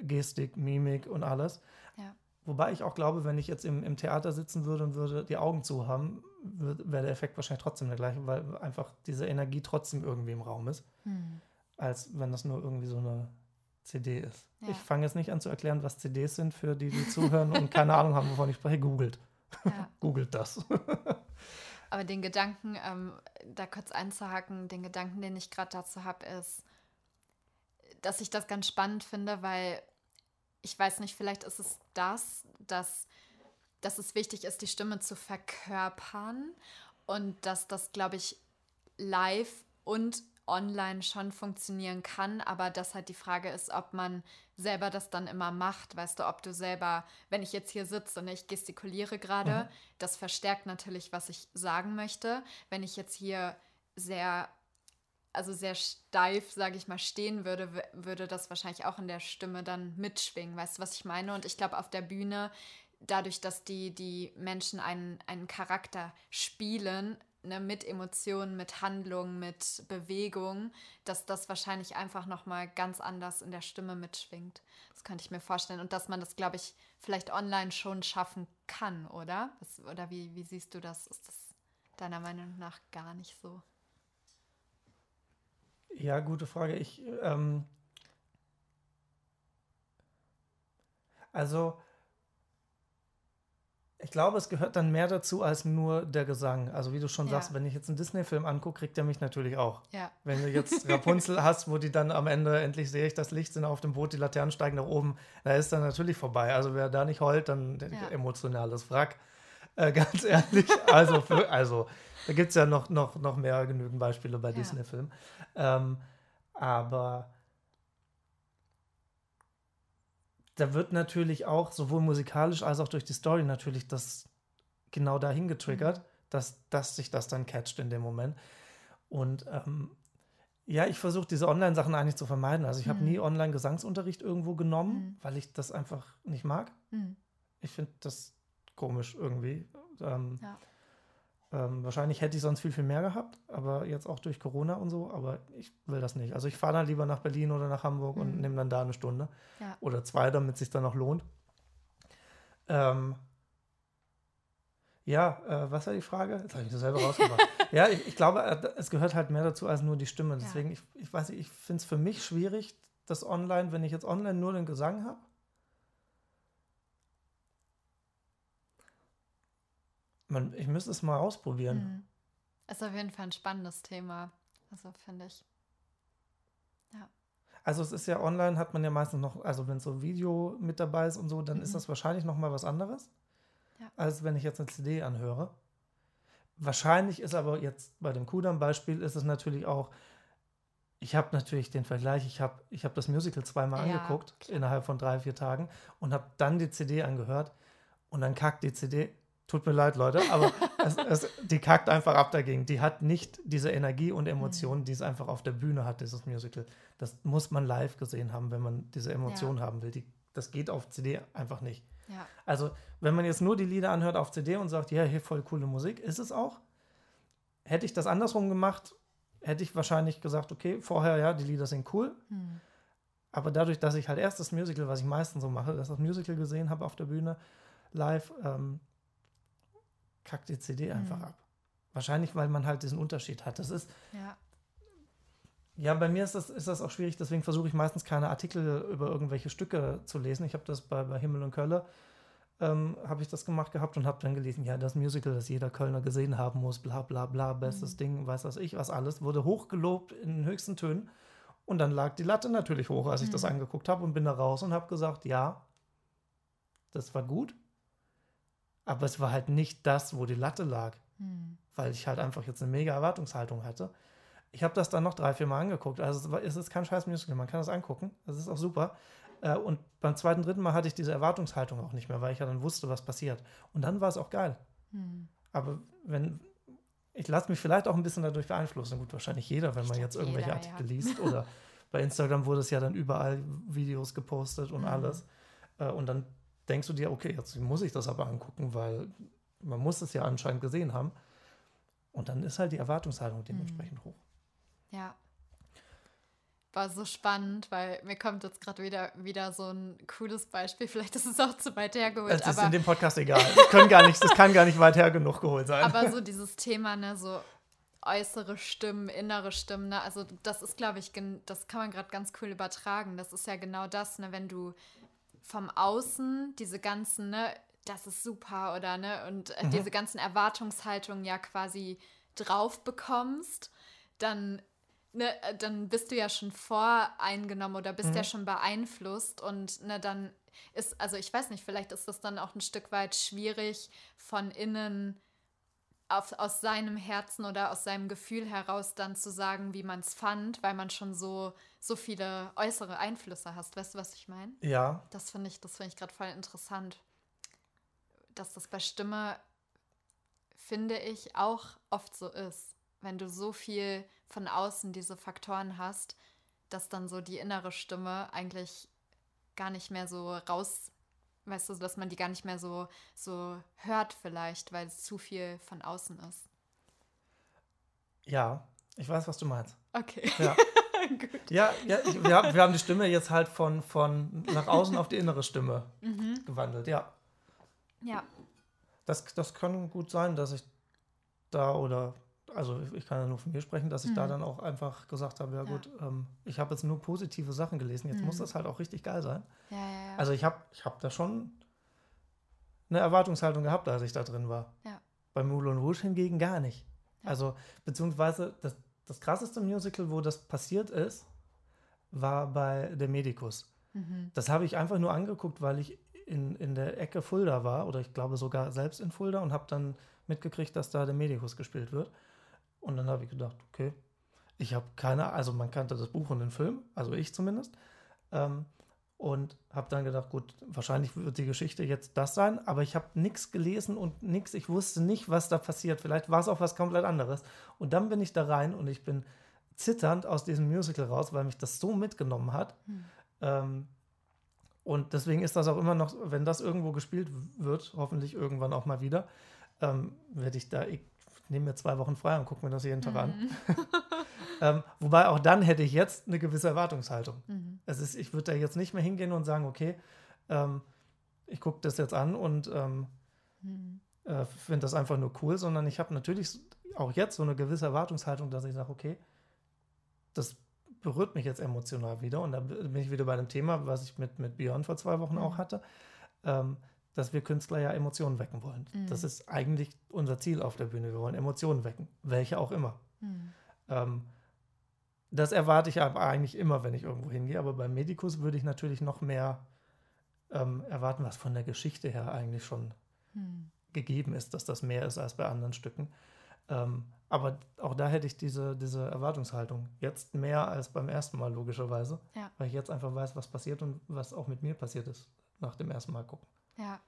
Gestik, Mimik und alles. Ja. Wobei ich auch glaube, wenn ich jetzt im, im Theater sitzen würde und würde die Augen zu haben, wäre der Effekt wahrscheinlich trotzdem der gleiche, weil einfach diese Energie trotzdem irgendwie im Raum ist, hm. als wenn das nur irgendwie so eine CD ist. Ja. Ich fange jetzt nicht an zu erklären, was CDs sind für die, die zuhören und keine Ahnung haben, wovon ich spreche. Googelt. Ja. Googelt das. Aber den Gedanken, ähm, da kurz einzuhaken, den Gedanken, den ich gerade dazu habe, ist, dass ich das ganz spannend finde, weil ich weiß nicht, vielleicht ist es das, dass, dass es wichtig ist, die Stimme zu verkörpern und dass das, glaube ich, live und online schon funktionieren kann, aber dass halt die Frage ist, ob man selber das dann immer macht. Weißt du, ob du selber, wenn ich jetzt hier sitze und ich gestikuliere gerade, mhm. das verstärkt natürlich, was ich sagen möchte. Wenn ich jetzt hier sehr, also sehr steif, sage ich mal, stehen würde, würde das wahrscheinlich auch in der Stimme dann mitschwingen. Weißt du, was ich meine? Und ich glaube, auf der Bühne dadurch, dass die, die Menschen einen, einen Charakter spielen, ne, mit Emotionen, mit Handlungen, mit Bewegung, dass das wahrscheinlich einfach nochmal ganz anders in der Stimme mitschwingt. Das könnte ich mir vorstellen. Und dass man das, glaube ich, vielleicht online schon schaffen kann, oder? Was, oder wie, wie siehst du das? Ist das deiner Meinung nach gar nicht so? Ja, gute Frage. Ich, ähm, also ich glaube, es gehört dann mehr dazu als nur der Gesang. Also wie du schon ja. sagst, wenn ich jetzt einen Disney-Film angucke, kriegt er mich natürlich auch. Ja. Wenn du jetzt Rapunzel hast, wo die dann am Ende endlich sehe ich das Licht, sind auf dem Boot, die Laternen steigen nach oben, da ist dann natürlich vorbei. Also wer da nicht heult, dann ja. emotionales Wrack. Äh, ganz ehrlich. Also, für, also da gibt es ja noch, noch, noch mehr genügend Beispiele bei Disney-Filmen. Ähm, aber da wird natürlich auch sowohl musikalisch als auch durch die Story natürlich das genau dahin getriggert, mhm. dass, dass sich das dann catcht in dem Moment. Und ähm, ja, ich versuche diese Online-Sachen eigentlich zu vermeiden. Also ich mhm. habe nie Online-Gesangsunterricht irgendwo genommen, mhm. weil ich das einfach nicht mag. Mhm. Ich finde das komisch irgendwie. Ähm, ja. Ähm, wahrscheinlich hätte ich sonst viel, viel mehr gehabt, aber jetzt auch durch Corona und so, aber ich will das nicht. Also ich fahre dann lieber nach Berlin oder nach Hamburg mhm. und nehme dann da eine Stunde ja. oder zwei, damit es sich dann auch lohnt. Ähm, ja, äh, was war die Frage? Jetzt habe ich das selber rausgebracht. ja, ich, ich, glaube, äh, es gehört halt mehr dazu als nur die Stimme. Deswegen, ja. ich, ich weiß nicht, ich finde es für mich schwierig, das online, wenn ich jetzt online nur den Gesang habe, Man, ich müsste es mal ausprobieren. Mhm. Ist auf jeden Fall ein spannendes Thema. Also finde ich. Ja. Also es ist ja online, hat man ja meistens noch, also wenn so Video mit dabei ist und so, dann mhm. ist das wahrscheinlich noch mal was anderes, ja. als wenn ich jetzt eine CD anhöre. Wahrscheinlich ist aber jetzt bei dem Kudam-Beispiel ist es natürlich auch, ich habe natürlich den Vergleich, ich habe ich hab das Musical zweimal ja, angeguckt klar. innerhalb von drei, vier Tagen und habe dann die CD angehört und dann kackt die CD Tut mir leid, Leute, aber es, es, die kackt einfach ab dagegen. Die hat nicht diese Energie und Emotionen, die es einfach auf der Bühne hat, dieses Musical. Das muss man live gesehen haben, wenn man diese Emotionen ja. haben will. Die, das geht auf CD einfach nicht. Ja. Also, wenn man jetzt nur die Lieder anhört auf CD und sagt, ja, hier voll coole Musik, ist es auch. Hätte ich das andersrum gemacht, hätte ich wahrscheinlich gesagt, okay, vorher, ja, die Lieder sind cool. Mhm. Aber dadurch, dass ich halt erst das Musical, was ich meistens so mache, dass das Musical gesehen habe auf der Bühne, live, ähm, kackt die CD einfach mhm. ab. Wahrscheinlich, weil man halt diesen Unterschied hat. Das ist. Ja. Ja, bei mir ist das, ist das auch schwierig, deswegen versuche ich meistens keine Artikel über irgendwelche Stücke zu lesen. Ich habe das bei, bei Himmel und Kölle, ähm, habe ich das gemacht gehabt und habe dann gelesen, ja, das Musical, das jeder Kölner gesehen haben muss, bla bla bla, bestes mhm. Ding, weiß was ich, was alles, wurde hochgelobt in den höchsten Tönen. Und dann lag die Latte natürlich hoch, als ich mhm. das angeguckt habe und bin da raus und habe gesagt, ja, das war gut, aber es war halt nicht das, wo die Latte lag, hm. weil ich halt einfach jetzt eine mega Erwartungshaltung hatte. Ich habe das dann noch drei, vier Mal angeguckt. Also es ist kein scheiß Musical, man kann das angucken. Das ist auch super. Äh, und beim zweiten, dritten Mal hatte ich diese Erwartungshaltung auch nicht mehr, weil ich ja dann wusste, was passiert. Und dann war es auch geil. Hm. Aber wenn, ich lasse mich vielleicht auch ein bisschen dadurch beeinflussen. Gut, wahrscheinlich jeder, wenn man jetzt irgendwelche jeder, Artikel ja. liest. Oder bei Instagram wurde es ja dann überall Videos gepostet und mhm. alles. Äh, und dann denkst du dir, okay, jetzt muss ich das aber angucken, weil man muss es ja anscheinend gesehen haben. Und dann ist halt die Erwartungshaltung dementsprechend mhm. hoch. Ja. War so spannend, weil mir kommt jetzt gerade wieder, wieder so ein cooles Beispiel. Vielleicht ist es auch zu weit hergeholt. Es ist in dem Podcast egal. Das, können gar nicht, das kann gar nicht weit her genug geholt sein. Aber so dieses Thema, ne, so äußere Stimmen, innere Stimmen, ne, also das ist, glaube ich, das kann man gerade ganz cool übertragen. Das ist ja genau das, ne, wenn du vom Außen diese ganzen, ne, das ist super oder ne, und äh, mhm. diese ganzen Erwartungshaltungen ja quasi drauf bekommst, dann, ne, äh, dann bist du ja schon voreingenommen oder bist mhm. ja schon beeinflusst und ne, dann ist, also ich weiß nicht, vielleicht ist das dann auch ein Stück weit schwierig von innen auf, aus seinem Herzen oder aus seinem Gefühl heraus dann zu sagen, wie man es fand, weil man schon so, so viele äußere Einflüsse hast. Weißt du, was ich meine? Ja. Das finde ich, das ich gerade voll interessant. Dass das bei Stimme, finde ich, auch oft so ist. Wenn du so viel von außen diese Faktoren hast, dass dann so die innere Stimme eigentlich gar nicht mehr so raus Weißt du, dass man die gar nicht mehr so, so hört vielleicht, weil es zu viel von außen ist. Ja, ich weiß, was du meinst. Okay. Ja, ja, ja wir, haben, wir haben die Stimme jetzt halt von, von nach außen auf die innere Stimme mhm. gewandelt, ja. Ja. Das, das kann gut sein, dass ich da oder also ich kann ja nur von mir sprechen, dass ich mhm. da dann auch einfach gesagt habe, ja, ja. gut, ähm, ich habe jetzt nur positive Sachen gelesen, jetzt mhm. muss das halt auch richtig geil sein. Ja, ja, also ich habe ich hab da schon eine Erwartungshaltung gehabt, als ich da drin war. Bei Moulin Rouge hingegen gar nicht. Also beziehungsweise das, das krasseste Musical, wo das passiert ist, war bei der Medikus. Mhm. Das habe ich einfach nur angeguckt, weil ich in, in der Ecke Fulda war oder ich glaube sogar selbst in Fulda und habe dann mitgekriegt, dass da der Medikus gespielt wird. Und dann habe ich gedacht, okay, ich habe keine, also man kannte das Buch und den Film, also ich zumindest. Ähm, und habe dann gedacht, gut, wahrscheinlich wird die Geschichte jetzt das sein, aber ich habe nichts gelesen und nichts, ich wusste nicht, was da passiert. Vielleicht war es auch was komplett anderes. Und dann bin ich da rein und ich bin zitternd aus diesem Musical raus, weil mich das so mitgenommen hat. Hm. Ähm, und deswegen ist das auch immer noch, wenn das irgendwo gespielt wird, hoffentlich irgendwann auch mal wieder, ähm, werde ich da nehme mir zwei Wochen frei und gucke mir das jeden Tag mhm. an. ähm, wobei auch dann hätte ich jetzt eine gewisse Erwartungshaltung. Mhm. Es ist, ich würde da jetzt nicht mehr hingehen und sagen, okay, ähm, ich gucke das jetzt an und ähm, mhm. äh, finde das einfach nur cool, sondern ich habe natürlich auch jetzt so eine gewisse Erwartungshaltung, dass ich sage, okay, das berührt mich jetzt emotional wieder. Und da bin ich wieder bei dem Thema, was ich mit, mit Björn vor zwei Wochen mhm. auch hatte. Ähm, dass wir Künstler ja Emotionen wecken wollen. Mhm. Das ist eigentlich unser Ziel auf der Bühne. Wir wollen Emotionen wecken, welche auch immer. Mhm. Ähm, das erwarte ich aber eigentlich immer, wenn ich irgendwo hingehe. Aber beim Medikus würde ich natürlich noch mehr ähm, erwarten, was von der Geschichte her eigentlich schon mhm. gegeben ist, dass das mehr ist als bei anderen Stücken. Ähm, aber auch da hätte ich diese, diese Erwartungshaltung. Jetzt mehr als beim ersten Mal, logischerweise. Ja. Weil ich jetzt einfach weiß, was passiert und was auch mit mir passiert ist nach dem ersten Mal gucken. Ja.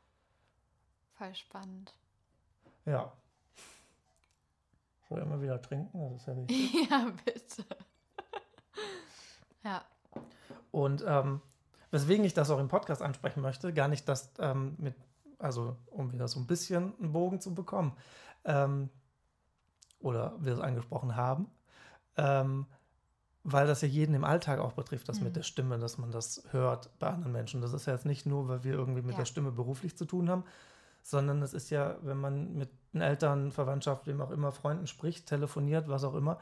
Voll spannend. Ja. Soll ich immer wieder trinken? Das ist ja wichtig. ja, bitte. Ja. Und ähm, weswegen ich das auch im Podcast ansprechen möchte, gar nicht das ähm, mit, also um wieder so ein bisschen einen Bogen zu bekommen, ähm, oder wir es angesprochen haben, ähm, weil das ja jeden im Alltag auch betrifft, das mhm. mit der Stimme, dass man das hört bei anderen Menschen. Das ist ja jetzt nicht nur, weil wir irgendwie mit ja. der Stimme beruflich zu tun haben, sondern es ist ja, wenn man mit den Eltern, Verwandtschaft, wem auch immer, Freunden spricht, telefoniert, was auch immer,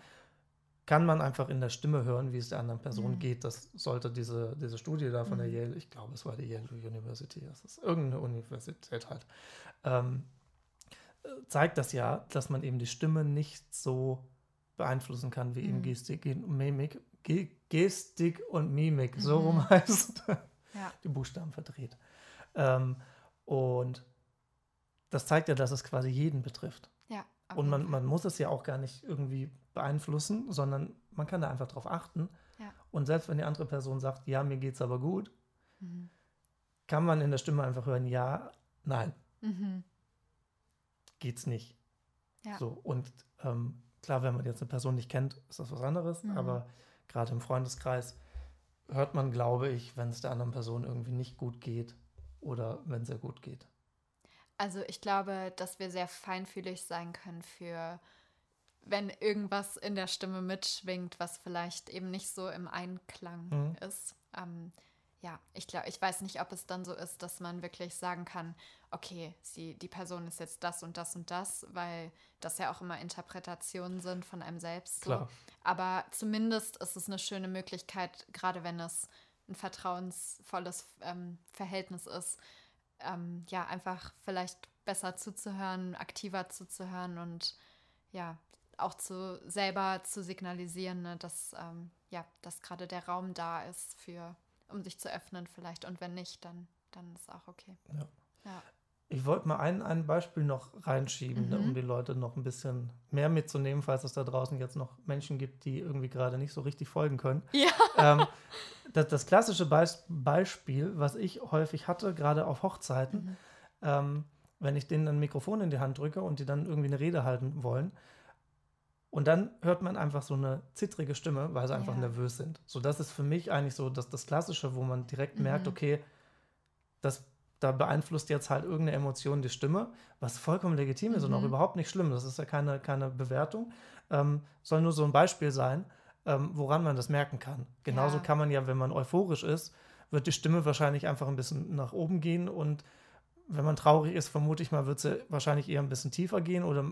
kann man einfach in der Stimme hören, wie es der anderen Person mhm. geht. Das sollte diese, diese Studie da von mhm. der Yale, ich glaube, es war die Yale University, das ist irgendeine Universität halt, ähm, zeigt das ja, dass man eben die Stimme nicht so beeinflussen kann, wie mhm. eben Gestik und Mimik. Ge Gestik und Mimik, so rum mhm. heißt ja. die Buchstaben verdreht. Ähm, und das zeigt ja, dass es quasi jeden betrifft. Ja. Und man, man muss es ja auch gar nicht irgendwie beeinflussen, sondern man kann da einfach drauf achten. Ja. Und selbst wenn die andere Person sagt, ja, mir geht's aber gut, mhm. kann man in der Stimme einfach hören, ja, nein. Mhm. Geht's nicht. Ja. So, und ähm, Klar, wenn man jetzt eine Person nicht kennt, ist das was anderes, mhm. aber gerade im Freundeskreis hört man, glaube ich, wenn es der anderen Person irgendwie nicht gut geht oder wenn es ihr gut geht. Also ich glaube, dass wir sehr feinfühlig sein können für, wenn irgendwas in der Stimme mitschwingt, was vielleicht eben nicht so im Einklang mhm. ist. Ähm, ja, ich glaube, ich weiß nicht, ob es dann so ist, dass man wirklich sagen kann, okay, sie, die Person ist jetzt das und das und das, weil das ja auch immer Interpretationen sind von einem selbst. So. Klar. Aber zumindest ist es eine schöne Möglichkeit, gerade wenn es ein vertrauensvolles ähm, Verhältnis ist, ähm, ja, einfach vielleicht besser zuzuhören, aktiver zuzuhören und ja, auch zu selber zu signalisieren, ne, dass ähm, ja, dass gerade der Raum da ist für um sich zu öffnen vielleicht. Und wenn nicht, dann, dann ist auch okay. Ja. ja. Ich wollte mal ein, ein Beispiel noch reinschieben, ne, Mhm. um die Leute noch ein bisschen mehr mitzunehmen, falls es da draußen jetzt noch Menschen gibt, die irgendwie gerade nicht so richtig folgen können. Ja. ähm, das, das klassische Beis Beispiel, was ich häufig hatte, gerade auf Hochzeiten, Mhm. ähm, wenn ich denen ein Mikrofon in die Hand drücke und die dann irgendwie eine Rede halten wollen. Und dann hört man einfach so eine zittrige Stimme, weil sie einfach Ja. nervös sind. So, das ist für mich eigentlich so das, das Klassische, wo man direkt merkt, Mhm. okay, das, da beeinflusst jetzt halt irgendeine Emotion die Stimme, was vollkommen legitim ist und auch Mhm. überhaupt nicht schlimm. Das ist ja keine, keine Bewertung. Ähm, soll nur so ein Beispiel sein, ähm, woran man das merken kann. Genauso Ja. kann man ja, wenn man euphorisch ist, wird die Stimme wahrscheinlich einfach ein bisschen nach oben gehen und wenn man traurig ist, vermute ich mal, wird sie wahrscheinlich eher ein bisschen tiefer gehen oder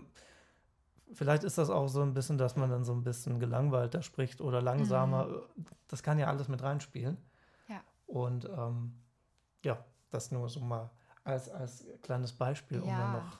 vielleicht ist das auch so ein bisschen, dass man dann so ein bisschen gelangweilter spricht oder langsamer. Das kann ja alles mit reinspielen. Ja. Und ähm, ja, das nur so mal als, als kleines Beispiel, um Ja. dann noch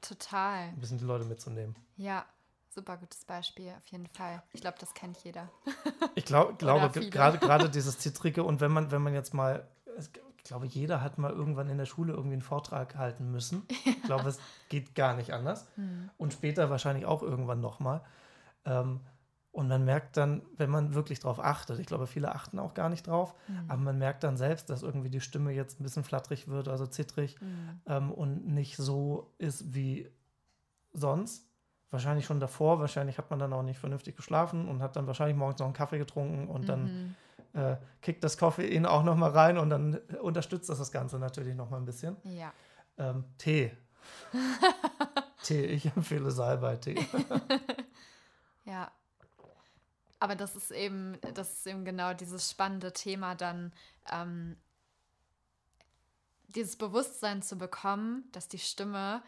Total. ein bisschen die Leute mitzunehmen. Ja, super gutes Beispiel, auf jeden Fall. Ich glaube, das kennt jeder. Ich glaub, glaube, gerade gerade dieses Zittrige und wenn man, wenn man jetzt mal, ich glaube, jeder hat mal irgendwann in der Schule irgendwie einen Vortrag halten müssen. Ich glaube, es geht gar nicht anders. Hm. Und später wahrscheinlich auch irgendwann nochmal. Ähm, und man merkt dann, wenn man wirklich drauf achtet, ich glaube, viele achten auch gar nicht drauf, Hm. aber man merkt dann selbst, dass irgendwie die Stimme jetzt ein bisschen flatterig wird, also zittrig Hm. ähm, und nicht so ist wie sonst. Wahrscheinlich schon davor, wahrscheinlich hat man dann auch nicht vernünftig geschlafen und hat dann wahrscheinlich morgens noch einen Kaffee getrunken und dann Mhm. äh, kickt das Koffein auch nochmal rein und dann unterstützt das das Ganze natürlich nochmal ein bisschen. Ja. Ähm, Tee. Tee, ich empfehle Salbei-Tee. Ja. Aber das ist eben, das ist eben genau dieses spannende Thema dann, ähm, dieses Bewusstsein zu bekommen, dass die Stimme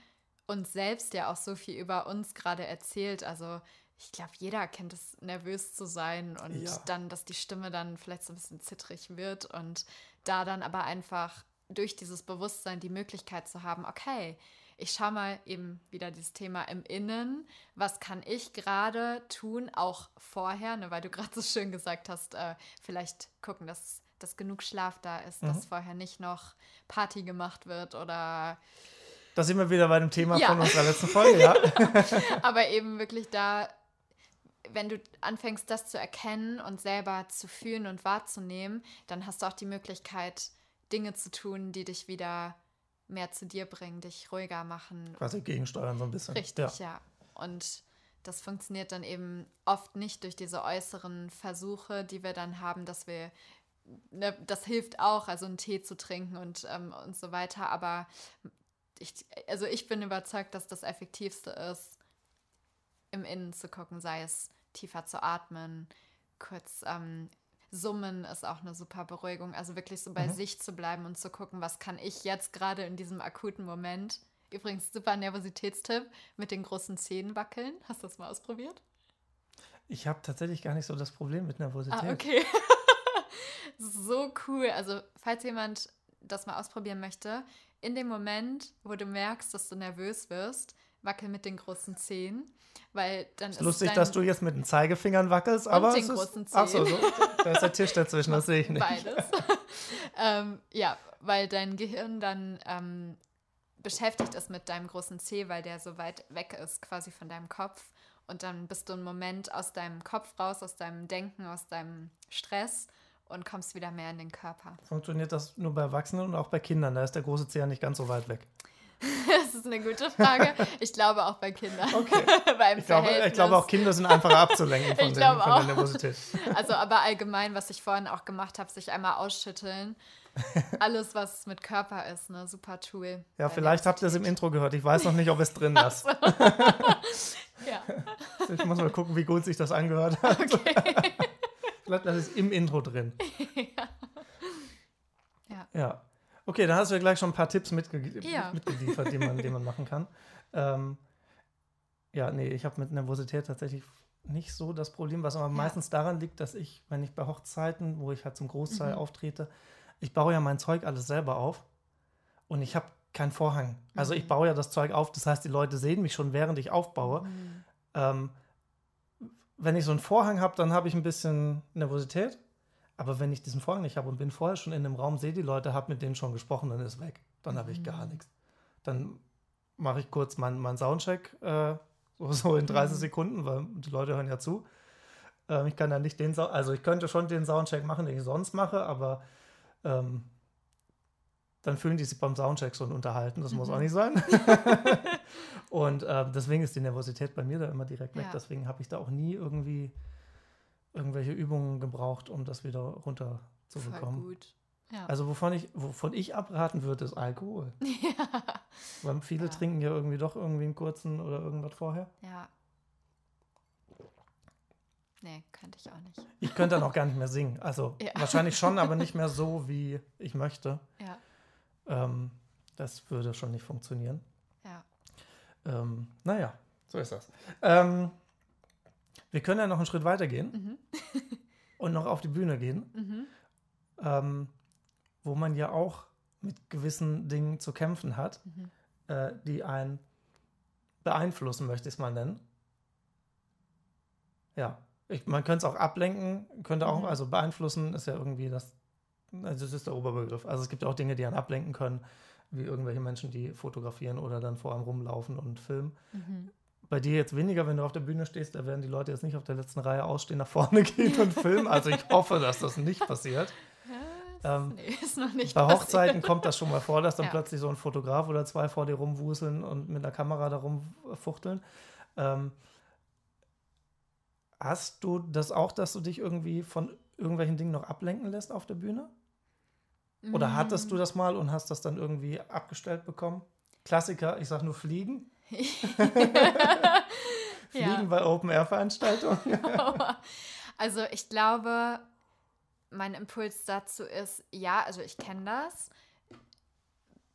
uns selbst ja auch so viel über uns gerade erzählt. Also ich glaube, jeder kennt es, nervös zu sein und Ja. dann, dass die Stimme dann vielleicht so ein bisschen zittrig wird und da dann aber einfach durch dieses Bewusstsein die Möglichkeit zu haben, okay, ich schaue mal eben wieder dieses Thema im Innen, was kann ich gerade tun, auch vorher, ne, weil du gerade so schön gesagt hast, äh, vielleicht gucken, dass, dass genug Schlaf da ist, Mhm. dass vorher nicht noch Party gemacht wird oder Da sind wir wieder bei dem Thema Ja. von unserer letzten Folge, ja. aber eben wirklich da, wenn du anfängst, das zu erkennen und selber zu fühlen und wahrzunehmen, dann hast du auch die Möglichkeit, Dinge zu tun, die dich wieder mehr zu dir bringen, dich ruhiger machen. Quasi gegensteuern so ein bisschen. Richtig, Ja. ja. Und das funktioniert dann eben oft nicht durch diese äußeren Versuche, die wir dann haben, dass wir, ne, das hilft auch, also einen Tee zu trinken und, ähm, und so weiter. Aber ich, also ich bin überzeugt, dass das Effektivste ist, im Innen zu gucken, sei es tiefer zu atmen, kurz ähm, summen ist auch eine super Beruhigung. Also wirklich so bei Mhm. sich zu bleiben und zu gucken, was kann ich jetzt gerade in diesem akuten Moment. Übrigens, super Nervositätstipp mit den großen Zähnen wackeln. Hast du das mal ausprobiert? Ich habe tatsächlich gar nicht so das Problem mit Nervosität. Ah, okay. so cool. Also, falls jemand das mal ausprobieren möchte, in dem Moment, wo du merkst, dass du nervös wirst, wackel mit den großen Zehen, weil dann ist, Ist lustig, dass du jetzt mit den Zeigefingern wackelst, aber den es ist, großen ach so, so, da ist der Tisch dazwischen, das sehe ich nicht. Beides. ähm, ja, weil dein Gehirn dann ähm, beschäftigt ist mit deinem großen C, weil der so weit weg ist quasi von deinem Kopf. Und dann bist du einen Moment aus deinem Kopf raus, aus deinem Denken, aus deinem Stress und kommst wieder mehr in den Körper. Funktioniert das nur bei Erwachsenen und auch bei Kindern? Da ist der große Zeh ja nicht ganz so weit weg. Das ist eine gute Frage. Ich glaube auch bei Kindern. Okay. Beim Ich glaube, ich glaube auch Kinder sind einfacher abzulenken von, Ich den, glaube von auch. der Nervosität. Also aber allgemein, was ich vorhin auch gemacht habe, sich einmal ausschütteln. Alles, was mit Körper ist, ne, super Tool. Ja, vielleicht habt ihr es im Intro gehört. Ich weiß noch nicht, ob es drin ist. Ja, Ich muss mal gucken, wie gut sich das angehört hat. okay. Vielleicht ist es im Intro drin. Ja. Ja. Okay, dann hast du ja gleich schon ein paar Tipps mitge Ja. mitgeliefert, die man, die man machen kann. Ähm, ja, nee, ich habe mit Nervosität tatsächlich nicht so das Problem, was aber meistens daran liegt, dass ich, wenn ich bei Hochzeiten, wo ich halt zum Großteil Mhm. auftrete, ich baue ja mein Zeug alles selber auf und ich habe keinen Vorhang. Also ich Mhm. baue ja das Zeug auf, das heißt, die Leute sehen mich schon, während ich aufbaue. Mhm. Ähm, wenn ich so einen Vorhang habe, dann habe ich ein bisschen Nervosität. Aber wenn ich diesen Vorhang nicht habe und bin vorher schon in einem Raum, sehe die Leute, habe mit denen schon gesprochen, dann ist weg. Dann habe ich gar Mhm. nichts. Dann mache ich kurz meinen mein Soundcheck, äh, so, so in 30 Mhm. Sekunden, weil die Leute hören ja zu. Ähm, ich kann dann nicht den, Sau also ich könnte schon den Soundcheck machen, den ich sonst mache, aber ähm, dann fühlen die sich beim Soundcheck schon unterhalten. Das muss Mhm. auch nicht sein. Und ähm, deswegen ist die Nervosität bei mir da immer direkt weg. Ja. Deswegen habe ich da auch nie irgendwie irgendwelche Übungen gebraucht, um das wieder runter zu Voll gut. Ja. Also wovon ich, wovon ich abraten würde, ist Alkohol. ja. Weil viele Ja. trinken ja irgendwie doch irgendwie einen kurzen oder irgendwas vorher. ja. Nee, könnte ich auch nicht. Ich könnte dann auch gar nicht mehr singen. Also Ja. wahrscheinlich schon, aber nicht mehr so, wie ich möchte. Ja, Ähm, das würde schon nicht funktionieren. ja. Ähm, naja, so ist das. Ähm, wir können ja noch einen Schritt weiter gehen Mhm. und noch auf die Bühne gehen, Mhm. ähm, wo man ja auch mit gewissen Dingen zu kämpfen hat, Mhm. äh, die einen beeinflussen, möchte ich es mal nennen. Ja, ich, man könnte es auch ablenken, könnte auch, Mhm. also beeinflussen ist ja irgendwie das, also das ist der Oberbegriff. Also es gibt auch Dinge, die einen ablenken können, wie irgendwelche Menschen, die fotografieren oder dann vor einem rumlaufen und filmen. Mhm. Bei dir jetzt weniger, wenn du auf der Bühne stehst, da werden die Leute jetzt nicht auf der letzten Reihe ausstehen, nach vorne gehen und filmen. Also ich hoffe, dass das nicht passiert. Ja, Ähm, nee, ist noch nicht Bei passiert. Hochzeiten kommt das schon mal vor, dass dann Ja. plötzlich so ein Fotograf oder zwei vor dir rumwuseln und mit einer Kamera da rumfuchteln. Ähm, hast du das auch, dass du dich irgendwie von irgendwelchen Dingen noch ablenken lässt auf der Bühne? Oder hattest Mm. du das mal und hast das dann irgendwie abgestellt bekommen? Klassiker, ich sag nur Fliegen. Fliegen bei Open-Air-Veranstaltungen. Also ich glaube, mein Impuls dazu ist, ja, also ich kenne das.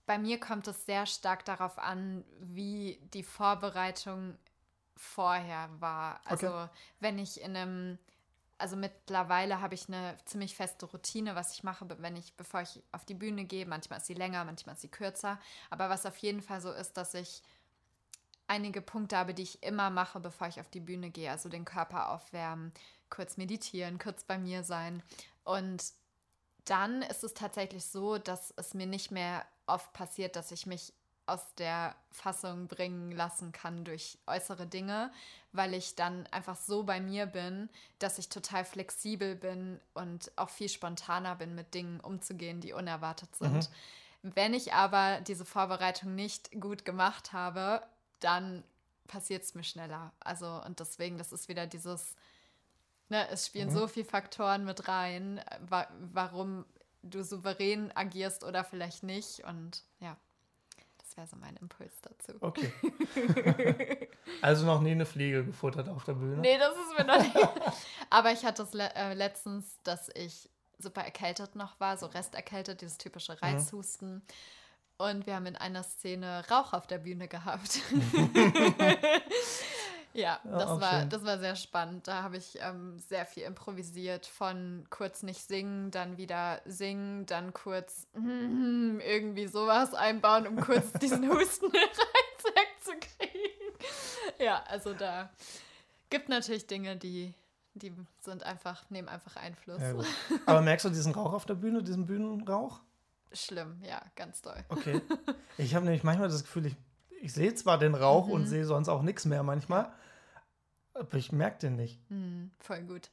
Bei mir kommt es sehr stark darauf an, wie die Vorbereitung vorher war. Also Okay. wenn ich in einem, also mittlerweile habe ich eine ziemlich feste Routine, was ich mache, wenn ich, bevor ich auf die Bühne gehe. Manchmal ist sie länger, manchmal ist sie kürzer. Aber was auf jeden Fall so ist, dass ich einige Punkte habe, die ich immer mache, bevor ich auf die Bühne gehe. Also den Körper aufwärmen, kurz meditieren, kurz bei mir sein. Und dann ist es tatsächlich so, dass es mir nicht mehr oft passiert, dass ich mich aus der Fassung bringen lassen kann durch äußere Dinge, weil ich dann einfach so bei mir bin, dass ich total flexibel bin und auch viel spontaner bin, mit Dingen umzugehen, die unerwartet sind. Wenn ich aber diese Vorbereitung nicht gut gemacht habe, dann passiert es mir schneller. Also, und deswegen, das ist wieder dieses, ne, es spielen Mhm. so viele Faktoren mit rein, wa warum du souverän agierst oder vielleicht nicht. Und ja, das wäre so mein Impuls dazu. Okay. also noch nie eine Fliege gefuttert auf der Bühne? Nee, das ist mir noch nicht. Aber ich hatte es le äh, letztens, dass ich super erkältet noch war, so resterkältet, dieses typische Reizhusten. Und wir haben in einer Szene Rauch auf der Bühne gehabt. ja, Ja, das, war, schön. das war sehr spannend. Da habe ich ähm, sehr viel improvisiert, von kurz nicht singen, dann wieder singen, dann kurz irgendwie sowas einbauen, um kurz diesen Hustenreiz wegzukriegen. Ja, also da gibt natürlich Dinge, die, die sind einfach, nehmen einfach Einfluss. Ja. Aber merkst du diesen Rauch auf der Bühne, diesen Bühnenrauch? Schlimm, ja, ganz doll. Okay. Ich habe nämlich manchmal das Gefühl, ich, ich sehe zwar den Rauch und Mhm. sehe sonst auch nichts mehr manchmal, aber ich merke den nicht. Hm, voll gut.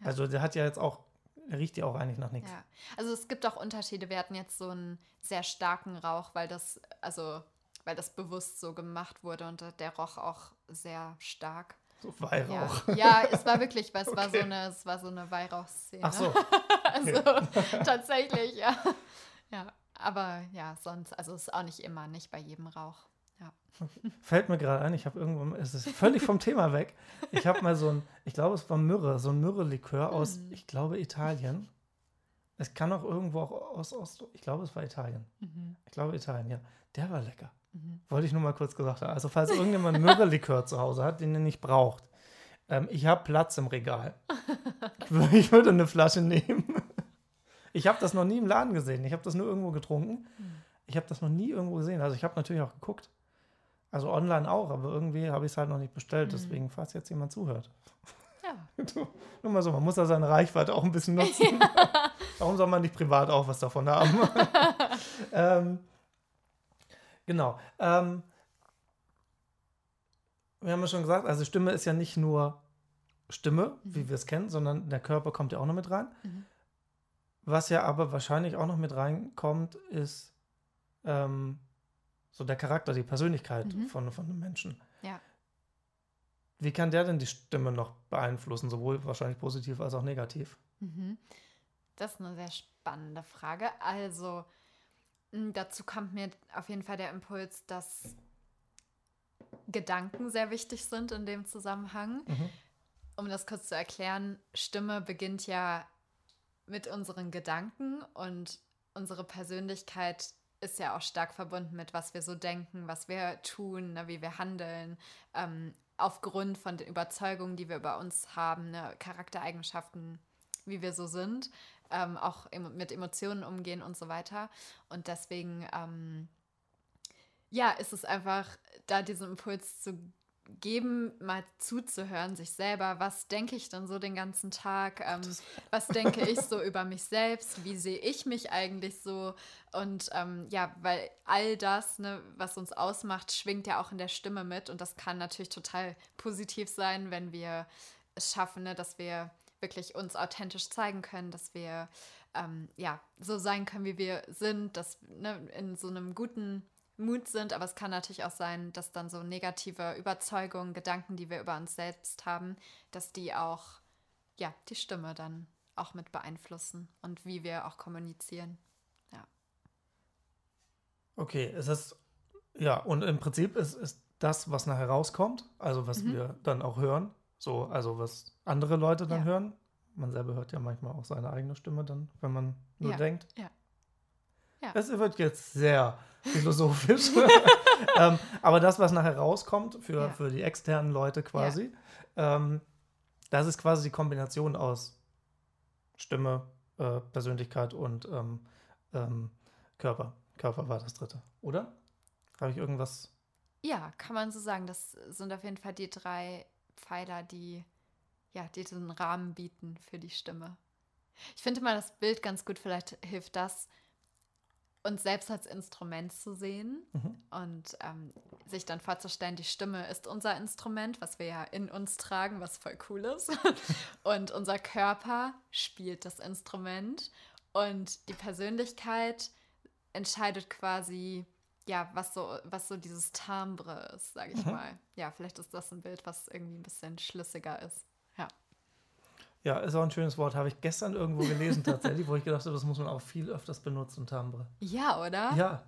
Ja. Also der hat ja jetzt auch, der riecht ja auch eigentlich nach nichts. Ja, also es gibt auch Unterschiede. Wir hatten jetzt so einen sehr starken Rauch, weil das, also, weil das bewusst so gemacht wurde und der roch auch sehr stark. So Ja, Weihrauch. ja es war wirklich, weil es war so Okay. eine, es war so eine Weihrauchszene. Ach so. Also tatsächlich, ja. Aber ja, sonst, also es ist auch nicht immer, nicht bei jedem Rauch. Ja. Fällt mir gerade ein, ich habe irgendwann, es ist völlig vom Thema weg. Ich habe mal so ein, ich glaube, es war Myrrhe, so ein Myrrhe-Likör aus, Mhm. ich glaube, Italien. Es kann auch irgendwo auch aus, aus, ich glaube, es war Italien. Mhm. Ich glaube, Italien, ja. Der war lecker. Mhm. Wollte ich nur mal kurz gesagt haben. Also, falls irgendjemand Myrrhe-Likör zu Hause hat, den er nicht braucht, ähm, ich habe Platz im Regal. Ich würde eine Flasche nehmen. Ich habe das noch nie im Laden gesehen. Ich habe das nur irgendwo getrunken. Ich habe das noch nie irgendwo gesehen. Also, ich habe natürlich auch geguckt. Also online auch, aber irgendwie habe ich es halt noch nicht bestellt. Mhm. Deswegen, falls jetzt jemand zuhört. Ja. Nur mal so, man muss ja seine Reichweite auch ein bisschen nutzen. Warum soll man nicht privat auch was davon haben? ähm, Genau. Ähm, wir haben ja schon gesagt, also Stimme ist ja nicht nur Stimme, mhm. wie wir es kennen, sondern der Körper kommt ja auch noch mit rein. Mhm. Was ja aber wahrscheinlich auch noch mit reinkommt, ist ähm, so der Charakter, die Persönlichkeit mhm. von, von einem Menschen. Ja. Wie kann der denn die Stimme noch beeinflussen, sowohl wahrscheinlich positiv als auch negativ? Mhm. Das ist eine sehr spannende Frage. Also, dazu kommt mir auf jeden Fall der Impuls, dass Gedanken sehr wichtig sind in dem Zusammenhang. Mhm. Um das kurz zu erklären, Stimme beginnt ja mit unseren Gedanken und unsere Persönlichkeit ist ja auch stark verbunden mit, was wir so denken, was wir tun, ne, wie wir handeln, ähm, aufgrund von den Überzeugungen, die wir über uns haben, ne, Charaktereigenschaften, wie wir so sind, ähm, auch mit Emotionen umgehen und so weiter. Und deswegen, ähm, ja, ist es einfach, da diesen Impuls zu geben, mal zuzuhören, sich selber, was denke ich dann so den ganzen Tag, ähm, was denke ich so über mich selbst, wie sehe ich mich eigentlich so? Und ähm, ja, weil all das, ne, was uns ausmacht, schwingt ja auch in der Stimme mit. Und das kann natürlich total positiv sein, wenn wir es schaffen, ne, dass wir wirklich uns authentisch zeigen können, dass wir ähm, ja so sein können, wie wir sind, dass ne, in so einem guten Mut sind, aber es kann natürlich auch sein, dass dann so negative Überzeugungen, Gedanken, die wir über uns selbst haben, dass die auch, ja, die Stimme dann auch mit beeinflussen und wie wir auch kommunizieren. Ja. Okay, es ist, ja, und im Prinzip ist, ist das, was nachher rauskommt, also was mhm. wir dann auch hören, so, also was andere Leute dann ja. hören. Man selber hört ja manchmal auch seine eigene Stimme dann, wenn man nur ja. denkt. Ja. Ja. Das wird jetzt sehr philosophisch. ähm, aber das, was nachher rauskommt für, ja. für die externen Leute quasi, ja. ähm, das ist quasi die Kombination aus Stimme, äh, Persönlichkeit und ähm, ähm Körper. Körper war das dritte, oder? Habe ich irgendwas? Ja, kann man so sagen. Das sind auf jeden Fall die drei Pfeiler, die ja, die diesen Rahmen bieten für die Stimme. Ich finde mal das Bild ganz gut, vielleicht hilft das, uns selbst als Instrument zu sehen mhm. und ähm, sich dann vorzustellen, die Stimme ist unser Instrument, was wir ja in uns tragen, was voll cool ist. und unser Körper spielt das Instrument und die Persönlichkeit entscheidet quasi, ja, was so, was so dieses Timbre ist, sage ich mhm. mal. Ja, vielleicht ist das ein Bild, was irgendwie ein bisschen schlüssiger ist. Ja, ist auch ein schönes Wort. Habe ich gestern irgendwo gelesen tatsächlich, wo ich gedacht habe, das muss man auch viel öfters benutzen, Timbre. Ja, oder? Ja.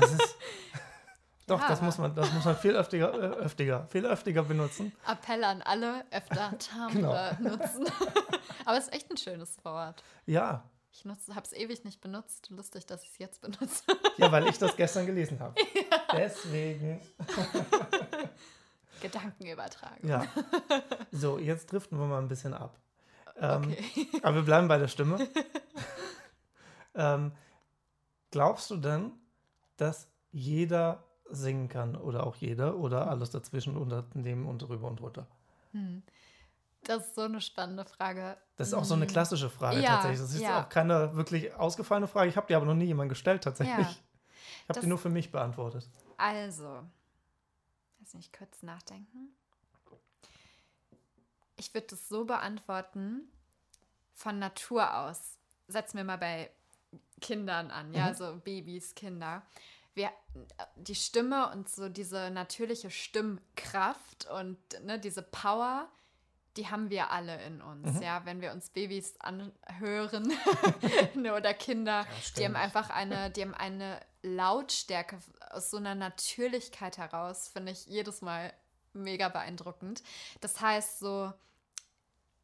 Das ist, doch, ja. das muss man, das muss man viel öftiger, äh, öftiger, viel öftiger benutzen. Appell an alle, öfter Timbre genau. nutzen. Aber es ist echt ein schönes Wort. Ja. Ich habe es ewig nicht benutzt. Lustig, dass ich es jetzt benutze. Ja, weil ich das gestern gelesen habe. Ja. Deswegen. Gedankenübertragung. Ja. So, jetzt driften wir mal ein bisschen ab. Ähm, okay. aber wir bleiben bei der Stimme. ähm, glaubst du denn, dass jeder singen kann oder auch jeder oder alles dazwischen unter dem und drüber und drunter? Hm. Das ist so eine spannende Frage. Das ist auch so eine hm. klassische Frage ja, tatsächlich. Das ist ja. auch keine wirklich ausgefallene Frage. Ich habe die aber noch nie jemand gestellt tatsächlich. Ja. Ich habe die nur für mich beantwortet. Also, lass mich kurz nachdenken. Ich würde das so beantworten, von Natur aus. Setzen wir mal bei Kindern an, ja, mhm. so Babys, Kinder. Wir, die Stimme und so diese natürliche Stimmkraft und ne, diese Power, die haben wir alle in uns, mhm. ja. Wenn wir uns Babys anhören ne, oder Kinder, ja, die haben einfach eine, die haben eine Lautstärke aus so einer Natürlichkeit heraus, finde ich jedes Mal mega beeindruckend. Das heißt so,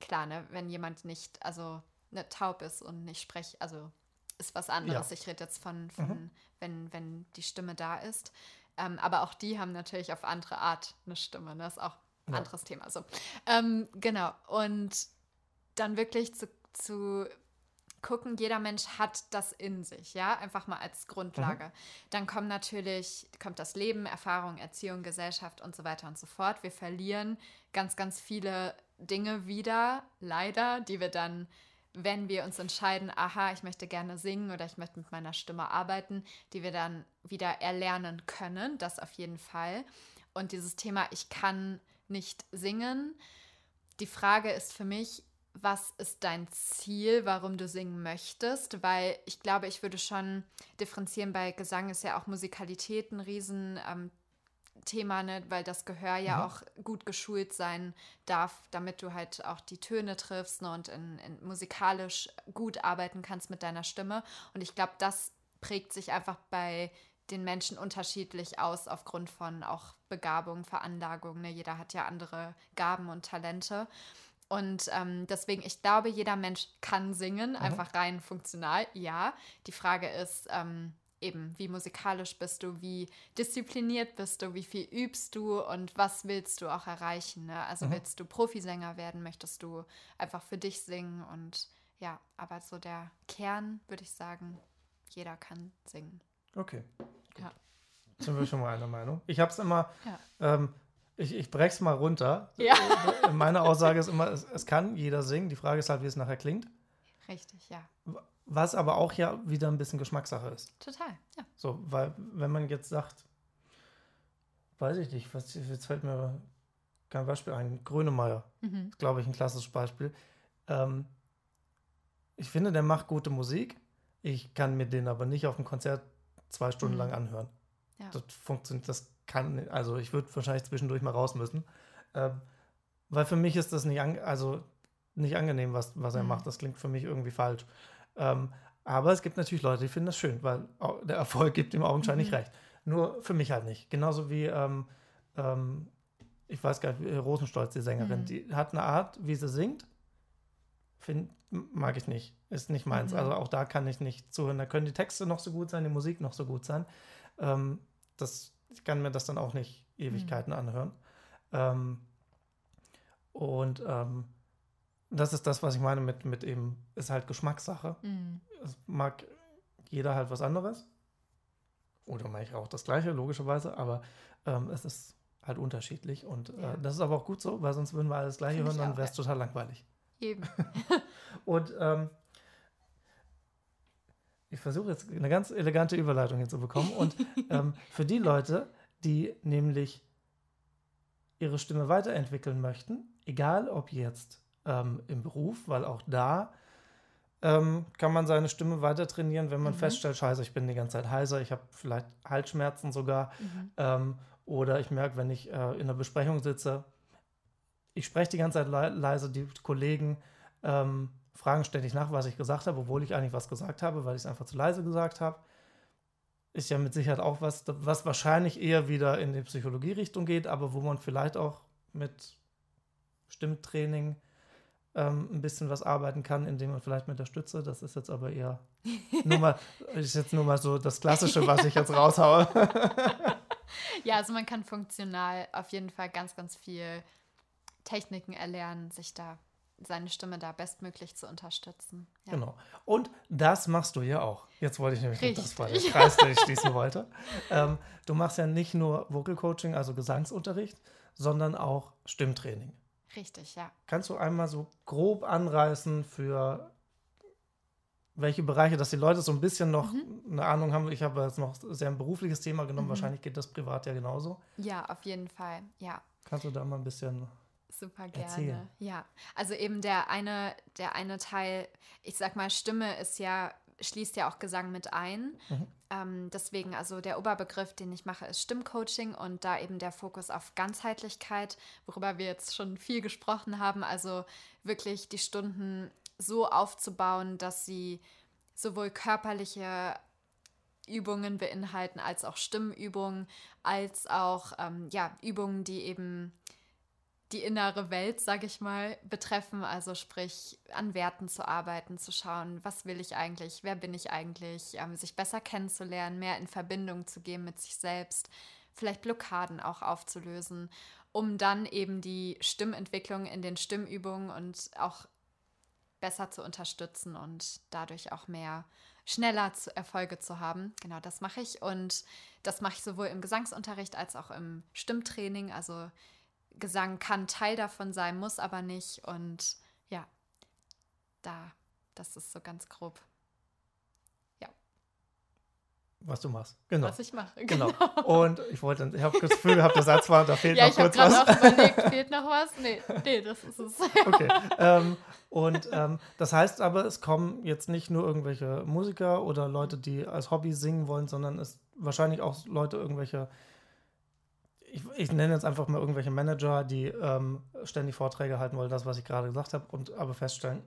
klar, ne, wenn jemand nicht, also ne, taub ist und nicht spricht, also ist was anderes. Ja. Ich rede jetzt von, von mhm. wenn, wenn die Stimme da ist. Ähm, aber auch die haben natürlich auf andere Art eine Stimme. Ne? Das ist auch ein ja. anderes Thema. So. Ähm, genau. Und dann wirklich zu, zu gucken, jeder Mensch hat das in sich, ja, einfach mal als Grundlage. Mhm. Dann kommt natürlich, kommt das Leben, Erfahrung, Erziehung, Gesellschaft und so weiter und so fort. Wir verlieren ganz, ganz viele Dinge wieder, leider, die wir dann wenn wir uns entscheiden, aha, ich möchte gerne singen oder ich möchte mit meiner Stimme arbeiten, die wir dann wieder erlernen können, das auf jeden Fall. Und dieses Thema, ich kann nicht singen, die Frage ist für mich, was ist dein Ziel, warum du singen möchtest? Weil ich glaube, ich würde schon differenzieren, bei Gesang ist ja auch Musikalität ein riesen ähm, Thema, ne? weil das Gehör ja mhm. auch gut geschult sein darf, damit du halt auch die Töne triffst ne? und in, in musikalisch gut arbeiten kannst mit deiner Stimme. Und ich glaube, das prägt sich einfach bei den Menschen unterschiedlich aus aufgrund von auch Begabung, Veranlagung. Ne? Jeder hat ja andere Gaben und Talente. Und ähm, deswegen, ich glaube, jeder Mensch kann singen, mhm. einfach rein funktional, ja. Die Frage ist, ähm, eben, wie musikalisch bist du, wie diszipliniert bist du, wie viel übst du und was willst du auch erreichen. Ne? Also mhm. willst du Profisänger werden, möchtest du einfach für dich singen und ja, aber so der Kern würde ich sagen, jeder kann singen. Okay. Ja. Sind wir schon mal einer Meinung. Ich habe es immer, ja. ähm, ich, ich breche es mal runter. Ja. Meine Aussage ist immer, es, es kann jeder singen. Die Frage ist halt, wie es nachher klingt. Richtig, ja. Was aber auch ja wieder ein bisschen Geschmackssache ist. Total, ja. So, weil wenn man jetzt sagt, weiß ich nicht, was, jetzt fällt mir kein Beispiel ein, Grönemeyer, mhm. glaube ich, ein klassisches Beispiel. Ähm, ich finde, der macht gute Musik. Ich kann mir den aber nicht auf dem Konzert zwei Stunden mhm. lang anhören. Ja. Das funktioniert, das kann, also ich würde wahrscheinlich zwischendurch mal raus müssen. Ähm, weil für mich ist das nicht, also nicht angenehm, was, was er mhm. macht. Das klingt für mich irgendwie falsch. Ähm, aber es gibt natürlich Leute, die finden das schön, weil der Erfolg gibt ihm augenscheinlich mhm. recht. Nur für mich halt nicht. Genauso wie, ähm, ähm, ich weiß gar nicht, Rosenstolz, die Sängerin, mhm. die hat eine Art, wie sie singt. Find, mag ich nicht. Ist nicht meins. Mhm. Also auch da kann ich nicht zuhören. Da können die Texte noch so gut sein, die Musik noch so gut sein. Ähm, das, ich kann mir das dann auch nicht Ewigkeiten mhm. anhören. Ähm, und ähm, das ist das, was ich meine mit, mit eben, ist halt Geschmackssache. Mhm. Es mag jeder halt was anderes. Oder manche auch das Gleiche, logischerweise, aber ähm, es ist halt unterschiedlich. Und äh, ja. äh, das ist aber auch gut so, weil sonst würden wir alles Gleiche Find hören, dann wäre es total langweilig. Eben. und ähm, ich versuche jetzt eine ganz elegante Überleitung hinzubekommen. Und ähm, für die Leute, die nämlich ihre Stimme weiterentwickeln möchten, egal ob jetzt ähm, im Beruf, weil auch da ähm, kann man seine Stimme weiter trainieren, wenn man mhm. feststellt, scheiße, ich bin die ganze Zeit heiser, ich habe vielleicht Halsschmerzen sogar. Mhm. Ähm, oder ich merke, wenn ich äh, in einer Besprechung sitze, ich spreche die ganze Zeit le leise, die Kollegen ähm, fragen ständig nach, was ich gesagt habe, obwohl ich eigentlich was gesagt habe, weil ich es einfach zu leise gesagt habe. Ist ja mit Sicherheit auch was, was wahrscheinlich eher wieder in die Psychologie-Richtung geht, aber wo man vielleicht auch mit Stimmtraining ähm, ein bisschen was arbeiten kann, indem man vielleicht mit der Stütze, das ist jetzt aber eher nur mal, ist jetzt nur mal so das Klassische, was ich jetzt raushaue. ja, also man kann funktional auf jeden Fall ganz, ganz viel Techniken erlernen, sich da seine Stimme da bestmöglich zu unterstützen. Ja. Genau. Und das machst du ja auch. Jetzt wollte ich nämlich Richtig. das war der Kreis, den ich schließen wollte. Ähm, du machst ja nicht nur Vocal Coaching, also Gesangsunterricht, sondern auch Stimmtraining. Richtig, ja. Kannst du einmal so grob anreißen für welche Bereiche, dass die Leute so ein bisschen noch mhm. eine Ahnung haben. Ich habe jetzt noch sehr ein berufliches Thema genommen, mhm. wahrscheinlich geht das privat ja genauso. Ja, auf jeden Fall, ja. Kannst du da mal ein bisschen Super gerne. Erzählen. Ja, also eben der eine, der eine Teil, ich sag mal, Stimme ist ja, schließt ja auch Gesang mit ein. Mhm. Ähm, deswegen, also der Oberbegriff, den ich mache, ist Stimmcoaching und da eben der Fokus auf Ganzheitlichkeit, worüber wir jetzt schon viel gesprochen haben. Also wirklich die Stunden so aufzubauen, dass sie sowohl körperliche Übungen beinhalten, als auch Stimmübungen, als auch ähm, ja, Übungen, die eben die innere Welt, sage ich mal, betreffen. Also sprich, an Werten zu arbeiten, zu schauen, was will ich eigentlich, wer bin ich eigentlich, ähm, sich besser kennenzulernen, mehr in Verbindung zu gehen mit sich selbst, vielleicht Blockaden auch aufzulösen, um dann eben die Stimmentwicklung in den Stimmübungen und auch besser zu unterstützen und dadurch auch mehr schneller zu Erfolge zu haben. Genau, das mache ich und das mache ich sowohl im Gesangsunterricht als auch im Stimmtraining. Also Gesang kann Teil davon sein, muss aber nicht. Und ja, da das ist so ganz grob. Was du machst. Genau. Was ich mache. Genau. Und ich wollte, ich habe das Gefühl gehabt, der Satz war, da fehlt ja, noch kurz was. ich habe gerade auch überlegt, fehlt noch was? Nee, nee, das ist es. Okay. Ähm, und ähm, das heißt aber, es kommen jetzt nicht nur irgendwelche Musiker oder Leute, die als Hobby singen wollen, sondern es wahrscheinlich auch Leute, irgendwelche, ich, ich nenne jetzt einfach mal irgendwelche Manager, die ähm, ständig Vorträge halten wollen, das, was ich gerade gesagt habe, und aber feststellen,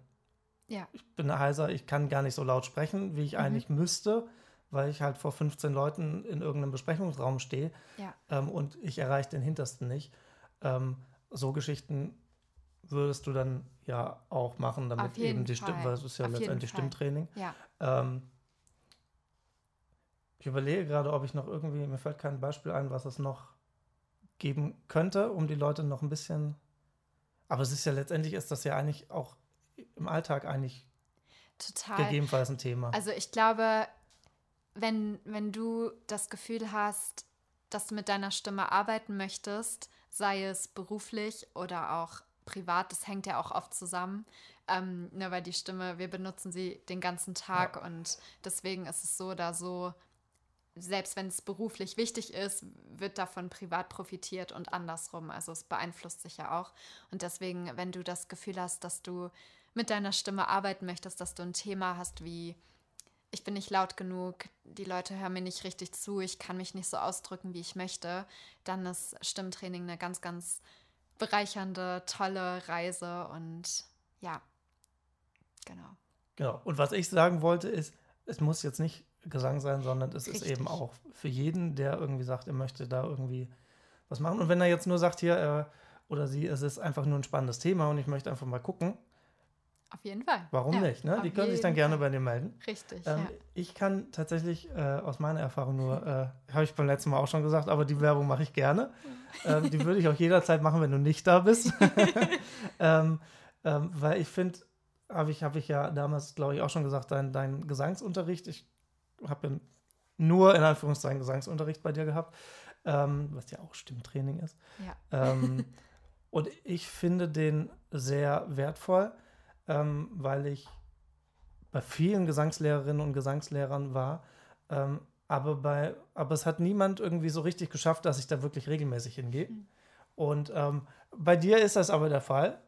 Ja. ich bin heiser, ich kann gar nicht so laut sprechen, wie ich eigentlich müsste, weil ich halt vor 15 Leuten in irgendeinem Besprechungsraum stehe Ja. ähm, und ich erreiche den Hintersten nicht. Ähm, so Geschichten würdest du dann ja auch machen, damit eben die Stimme, weil es ist ja Auf letztendlich. Stimmtraining. Ja. Ähm, ich überlege gerade, ob ich noch irgendwie, mir fällt kein Beispiel ein, was es noch geben könnte, um die Leute noch ein bisschen. Aber es ist ja letztendlich ist das ja eigentlich auch im Alltag eigentlich Total. gegebenenfalls ein Thema. Also ich glaube, wenn, wenn du das Gefühl hast, dass du mit deiner Stimme arbeiten möchtest, sei es beruflich oder auch privat, das hängt ja auch oft zusammen. Ähm, ne, weil die Stimme, wir benutzen sie den ganzen Tag und deswegen ist es so oder so, selbst wenn es beruflich wichtig ist, wird davon privat profitiert und andersrum. Also es beeinflusst sich ja auch. Und deswegen, wenn du das Gefühl hast, dass du mit deiner Stimme arbeiten möchtest, dass du ein Thema hast wie ich bin nicht laut genug, die Leute hören mir nicht richtig zu, ich kann mich nicht so ausdrücken, wie ich möchte, dann ist Stimmtraining eine ganz, ganz bereichernde, tolle Reise und ja, genau. Genau. Und was ich sagen wollte, ist, es muss jetzt nicht Gesang sein, sondern es ist Richtig. eben auch für jeden, der irgendwie sagt, er möchte da irgendwie was machen. Und wenn er jetzt nur sagt, hier, äh, oder sie, es ist einfach nur ein spannendes Thema und ich möchte einfach mal gucken, Auf jeden Fall. warum Ja, nicht? Ne? Die können sich dann gerne bei dir melden. Richtig, Ähm, ja. Ich kann tatsächlich äh, aus meiner Erfahrung nur, äh, habe ich beim letzten Mal auch schon gesagt, aber die Werbung mache ich gerne. ähm, die würde ich auch jederzeit machen, wenn du nicht da bist. ähm, ähm, weil ich finde, habe ich, hab ich ja damals, glaube ich, auch schon gesagt, dein, dein Gesangsunterricht, ich habe ja nur in Anführungszeichen Gesangsunterricht bei dir gehabt, ähm, was ja auch Stimmtraining ist. ja. Ähm, und ich finde den sehr wertvoll, ähm, weil ich bei vielen Gesangslehrerinnen und Gesangslehrern war. Ähm, aber, bei, aber es hat niemand irgendwie so richtig geschafft, dass ich da wirklich regelmäßig hingehe. Und ähm, bei dir ist das aber der Fall.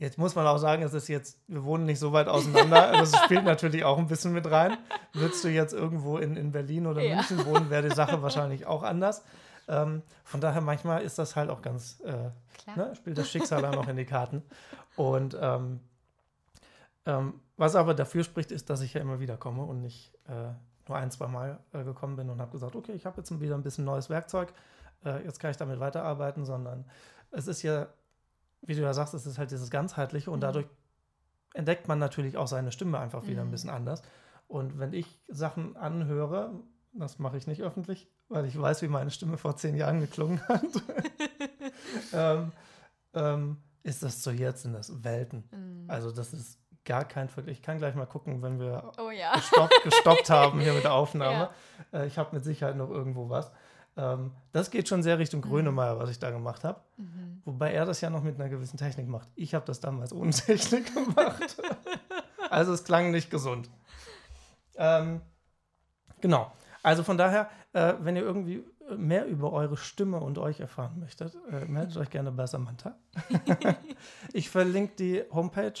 Jetzt muss man auch sagen, es ist jetzt, wir wohnen nicht so weit auseinander. Also es spielt natürlich auch ein bisschen mit rein. Würdest du jetzt irgendwo in, in Berlin oder Ja. München wohnen, wäre die Sache wahrscheinlich auch anders. Ähm, von daher manchmal ist das halt auch ganz, äh, Klar. ne, spielt das Schicksal dann noch in die Karten. Und ähm, ähm, was aber dafür spricht, ist, dass ich ja immer wieder komme und nicht äh, nur ein, zwei Mal äh, gekommen bin und habe gesagt, okay, ich habe jetzt wieder ein bisschen neues Werkzeug, äh, jetzt kann ich damit weiterarbeiten, sondern es ist ja, wie du ja sagst, es ist halt dieses Ganzheitliche und Mhm. dadurch entdeckt man natürlich auch seine Stimme einfach wieder ein Mhm. bisschen anders. Und wenn ich Sachen anhöre, das mache ich nicht öffentlich, weil ich weiß, wie meine Stimme vor zehn Jahren geklungen hat, ähm, ähm, ist das zu jetzt in das Welten. Mm. Also das ist gar kein Vergleich. Ich kann gleich mal gucken, wenn wir Oh ja. gestoppt, gestoppt haben hier mit der Aufnahme. Äh, ich habe mit Sicherheit noch irgendwo was. Ähm, das geht schon sehr Richtung Grönemeyer, was ich da gemacht habe. Mhm. Wobei er das ja noch mit einer gewissen Technik macht. Ich habe das damals ohne Technik gemacht. also es klang nicht gesund. Ähm, genau. Also von daher, äh, wenn ihr irgendwie mehr über eure Stimme und euch erfahren möchtet, äh, meldet euch gerne bei Samantha. ich verlinke die Homepage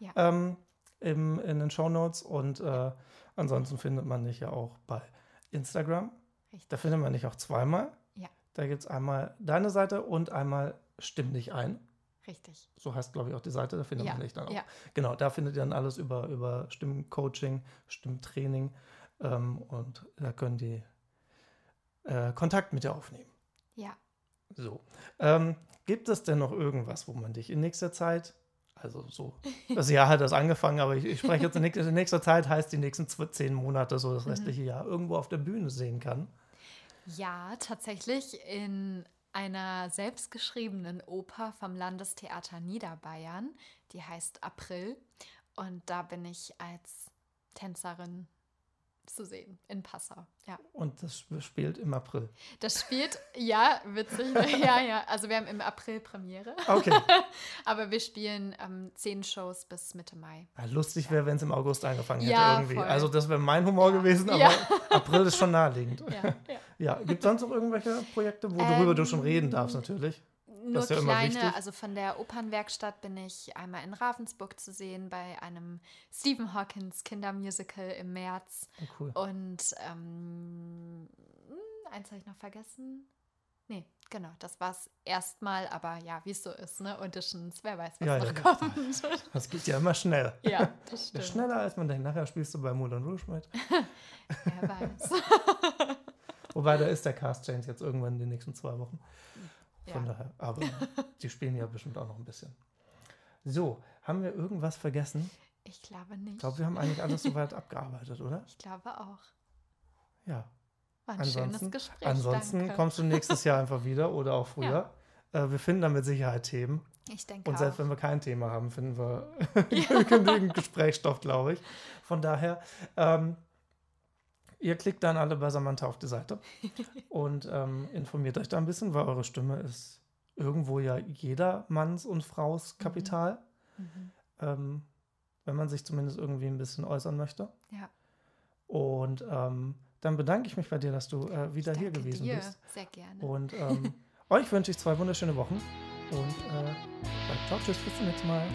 Ja. ähm, im, in den Show Notes und äh, ansonsten findet man dich ja auch bei Instagram. Richtig. Da findet man dich auch zweimal. Ja. Da gibt es einmal deine Seite und einmal Stimm dich ein. Richtig. So heißt, glaube ich, auch die Seite, da findet Ja, man dich dann auch. ja. Genau, da findet ihr dann alles über, über Stimmcoaching, Stimmtraining ähm, und da können die äh, Kontakt mit dir aufnehmen. Ja. So. Ähm, gibt es denn noch irgendwas, wo man dich in nächster Zeit, also so, das Jahr hat das angefangen, aber ich, ich spreche jetzt in nächster, in nächster Zeit, heißt die nächsten zehn Monate, so das Mhm. restliche Jahr, irgendwo auf der Bühne sehen kann? Ja, tatsächlich in einer selbstgeschriebenen Oper vom Landestheater Niederbayern, die heißt April. Und da bin ich als Tänzerin zu sehen in Passau. Ja. Und das spielt im April. Das spielt, ja, witzig. ne? ja, ja. Also wir haben im April Premiere. Okay. Aber wir spielen ähm, zehn Shows bis Mitte Mai. Ja, lustig wäre, wenn es im August angefangen hätte Ja, irgendwie. voll. Also das wäre mein Humor gewesen, aber. April ist schon naheliegend. Ja, ja. Gibt es sonst noch irgendwelche Projekte, worüber du schon Ähm, reden darfst natürlich? Nur ja kleine, also von der Opernwerkstatt bin ich einmal in Ravensburg zu sehen bei einem Stephen Hawkins Kindermusical im März. Oh, cool. Und ähm, hm, eins habe ich noch vergessen. Nee, genau, das war es erstmal, aber ja, wie es so ist, ne? Auditions, wer weiß, was Ja, noch ja, kommt. Das geht ja immer schnell. ja, das stimmt. schneller als man denkt. Nachher spielst du bei Moulin Rouge mit. Wer weiß. Wobei, da ist der Cast Change jetzt irgendwann in den nächsten zwei Wochen. Von Ja. daher. Aber die spielen ja bestimmt auch noch ein bisschen. So, haben wir irgendwas vergessen? Ich glaube nicht. Ich glaube, wir haben eigentlich alles soweit abgearbeitet, oder? Ich glaube auch. Ja. War ein Ansonsten, schönes Gespräch. ansonsten danke. kommst du nächstes Jahr einfach wieder oder auch früher. Äh, wir finden dann mit Sicherheit Themen. Ich denke Und auch. selbst wenn wir kein Thema haben, finden wir genügend Gesprächsstoff, glaube ich. Von daher, ähm, ihr klickt dann alle bei Samantha auf die Seite und ähm, informiert euch da ein bisschen, weil eure Stimme ist irgendwo ja jeder Manns und Fraus Kapital, Mhm. ähm, wenn man sich zumindest irgendwie ein bisschen äußern möchte. Ja. Und ähm, dann bedanke ich mich bei dir, dass du äh, wieder hier gewesen dir. bist. Sehr gerne. Und ähm, euch wünsche ich zwei wunderschöne Wochen und äh, ciao, tschüss, bis zum nächsten Mal.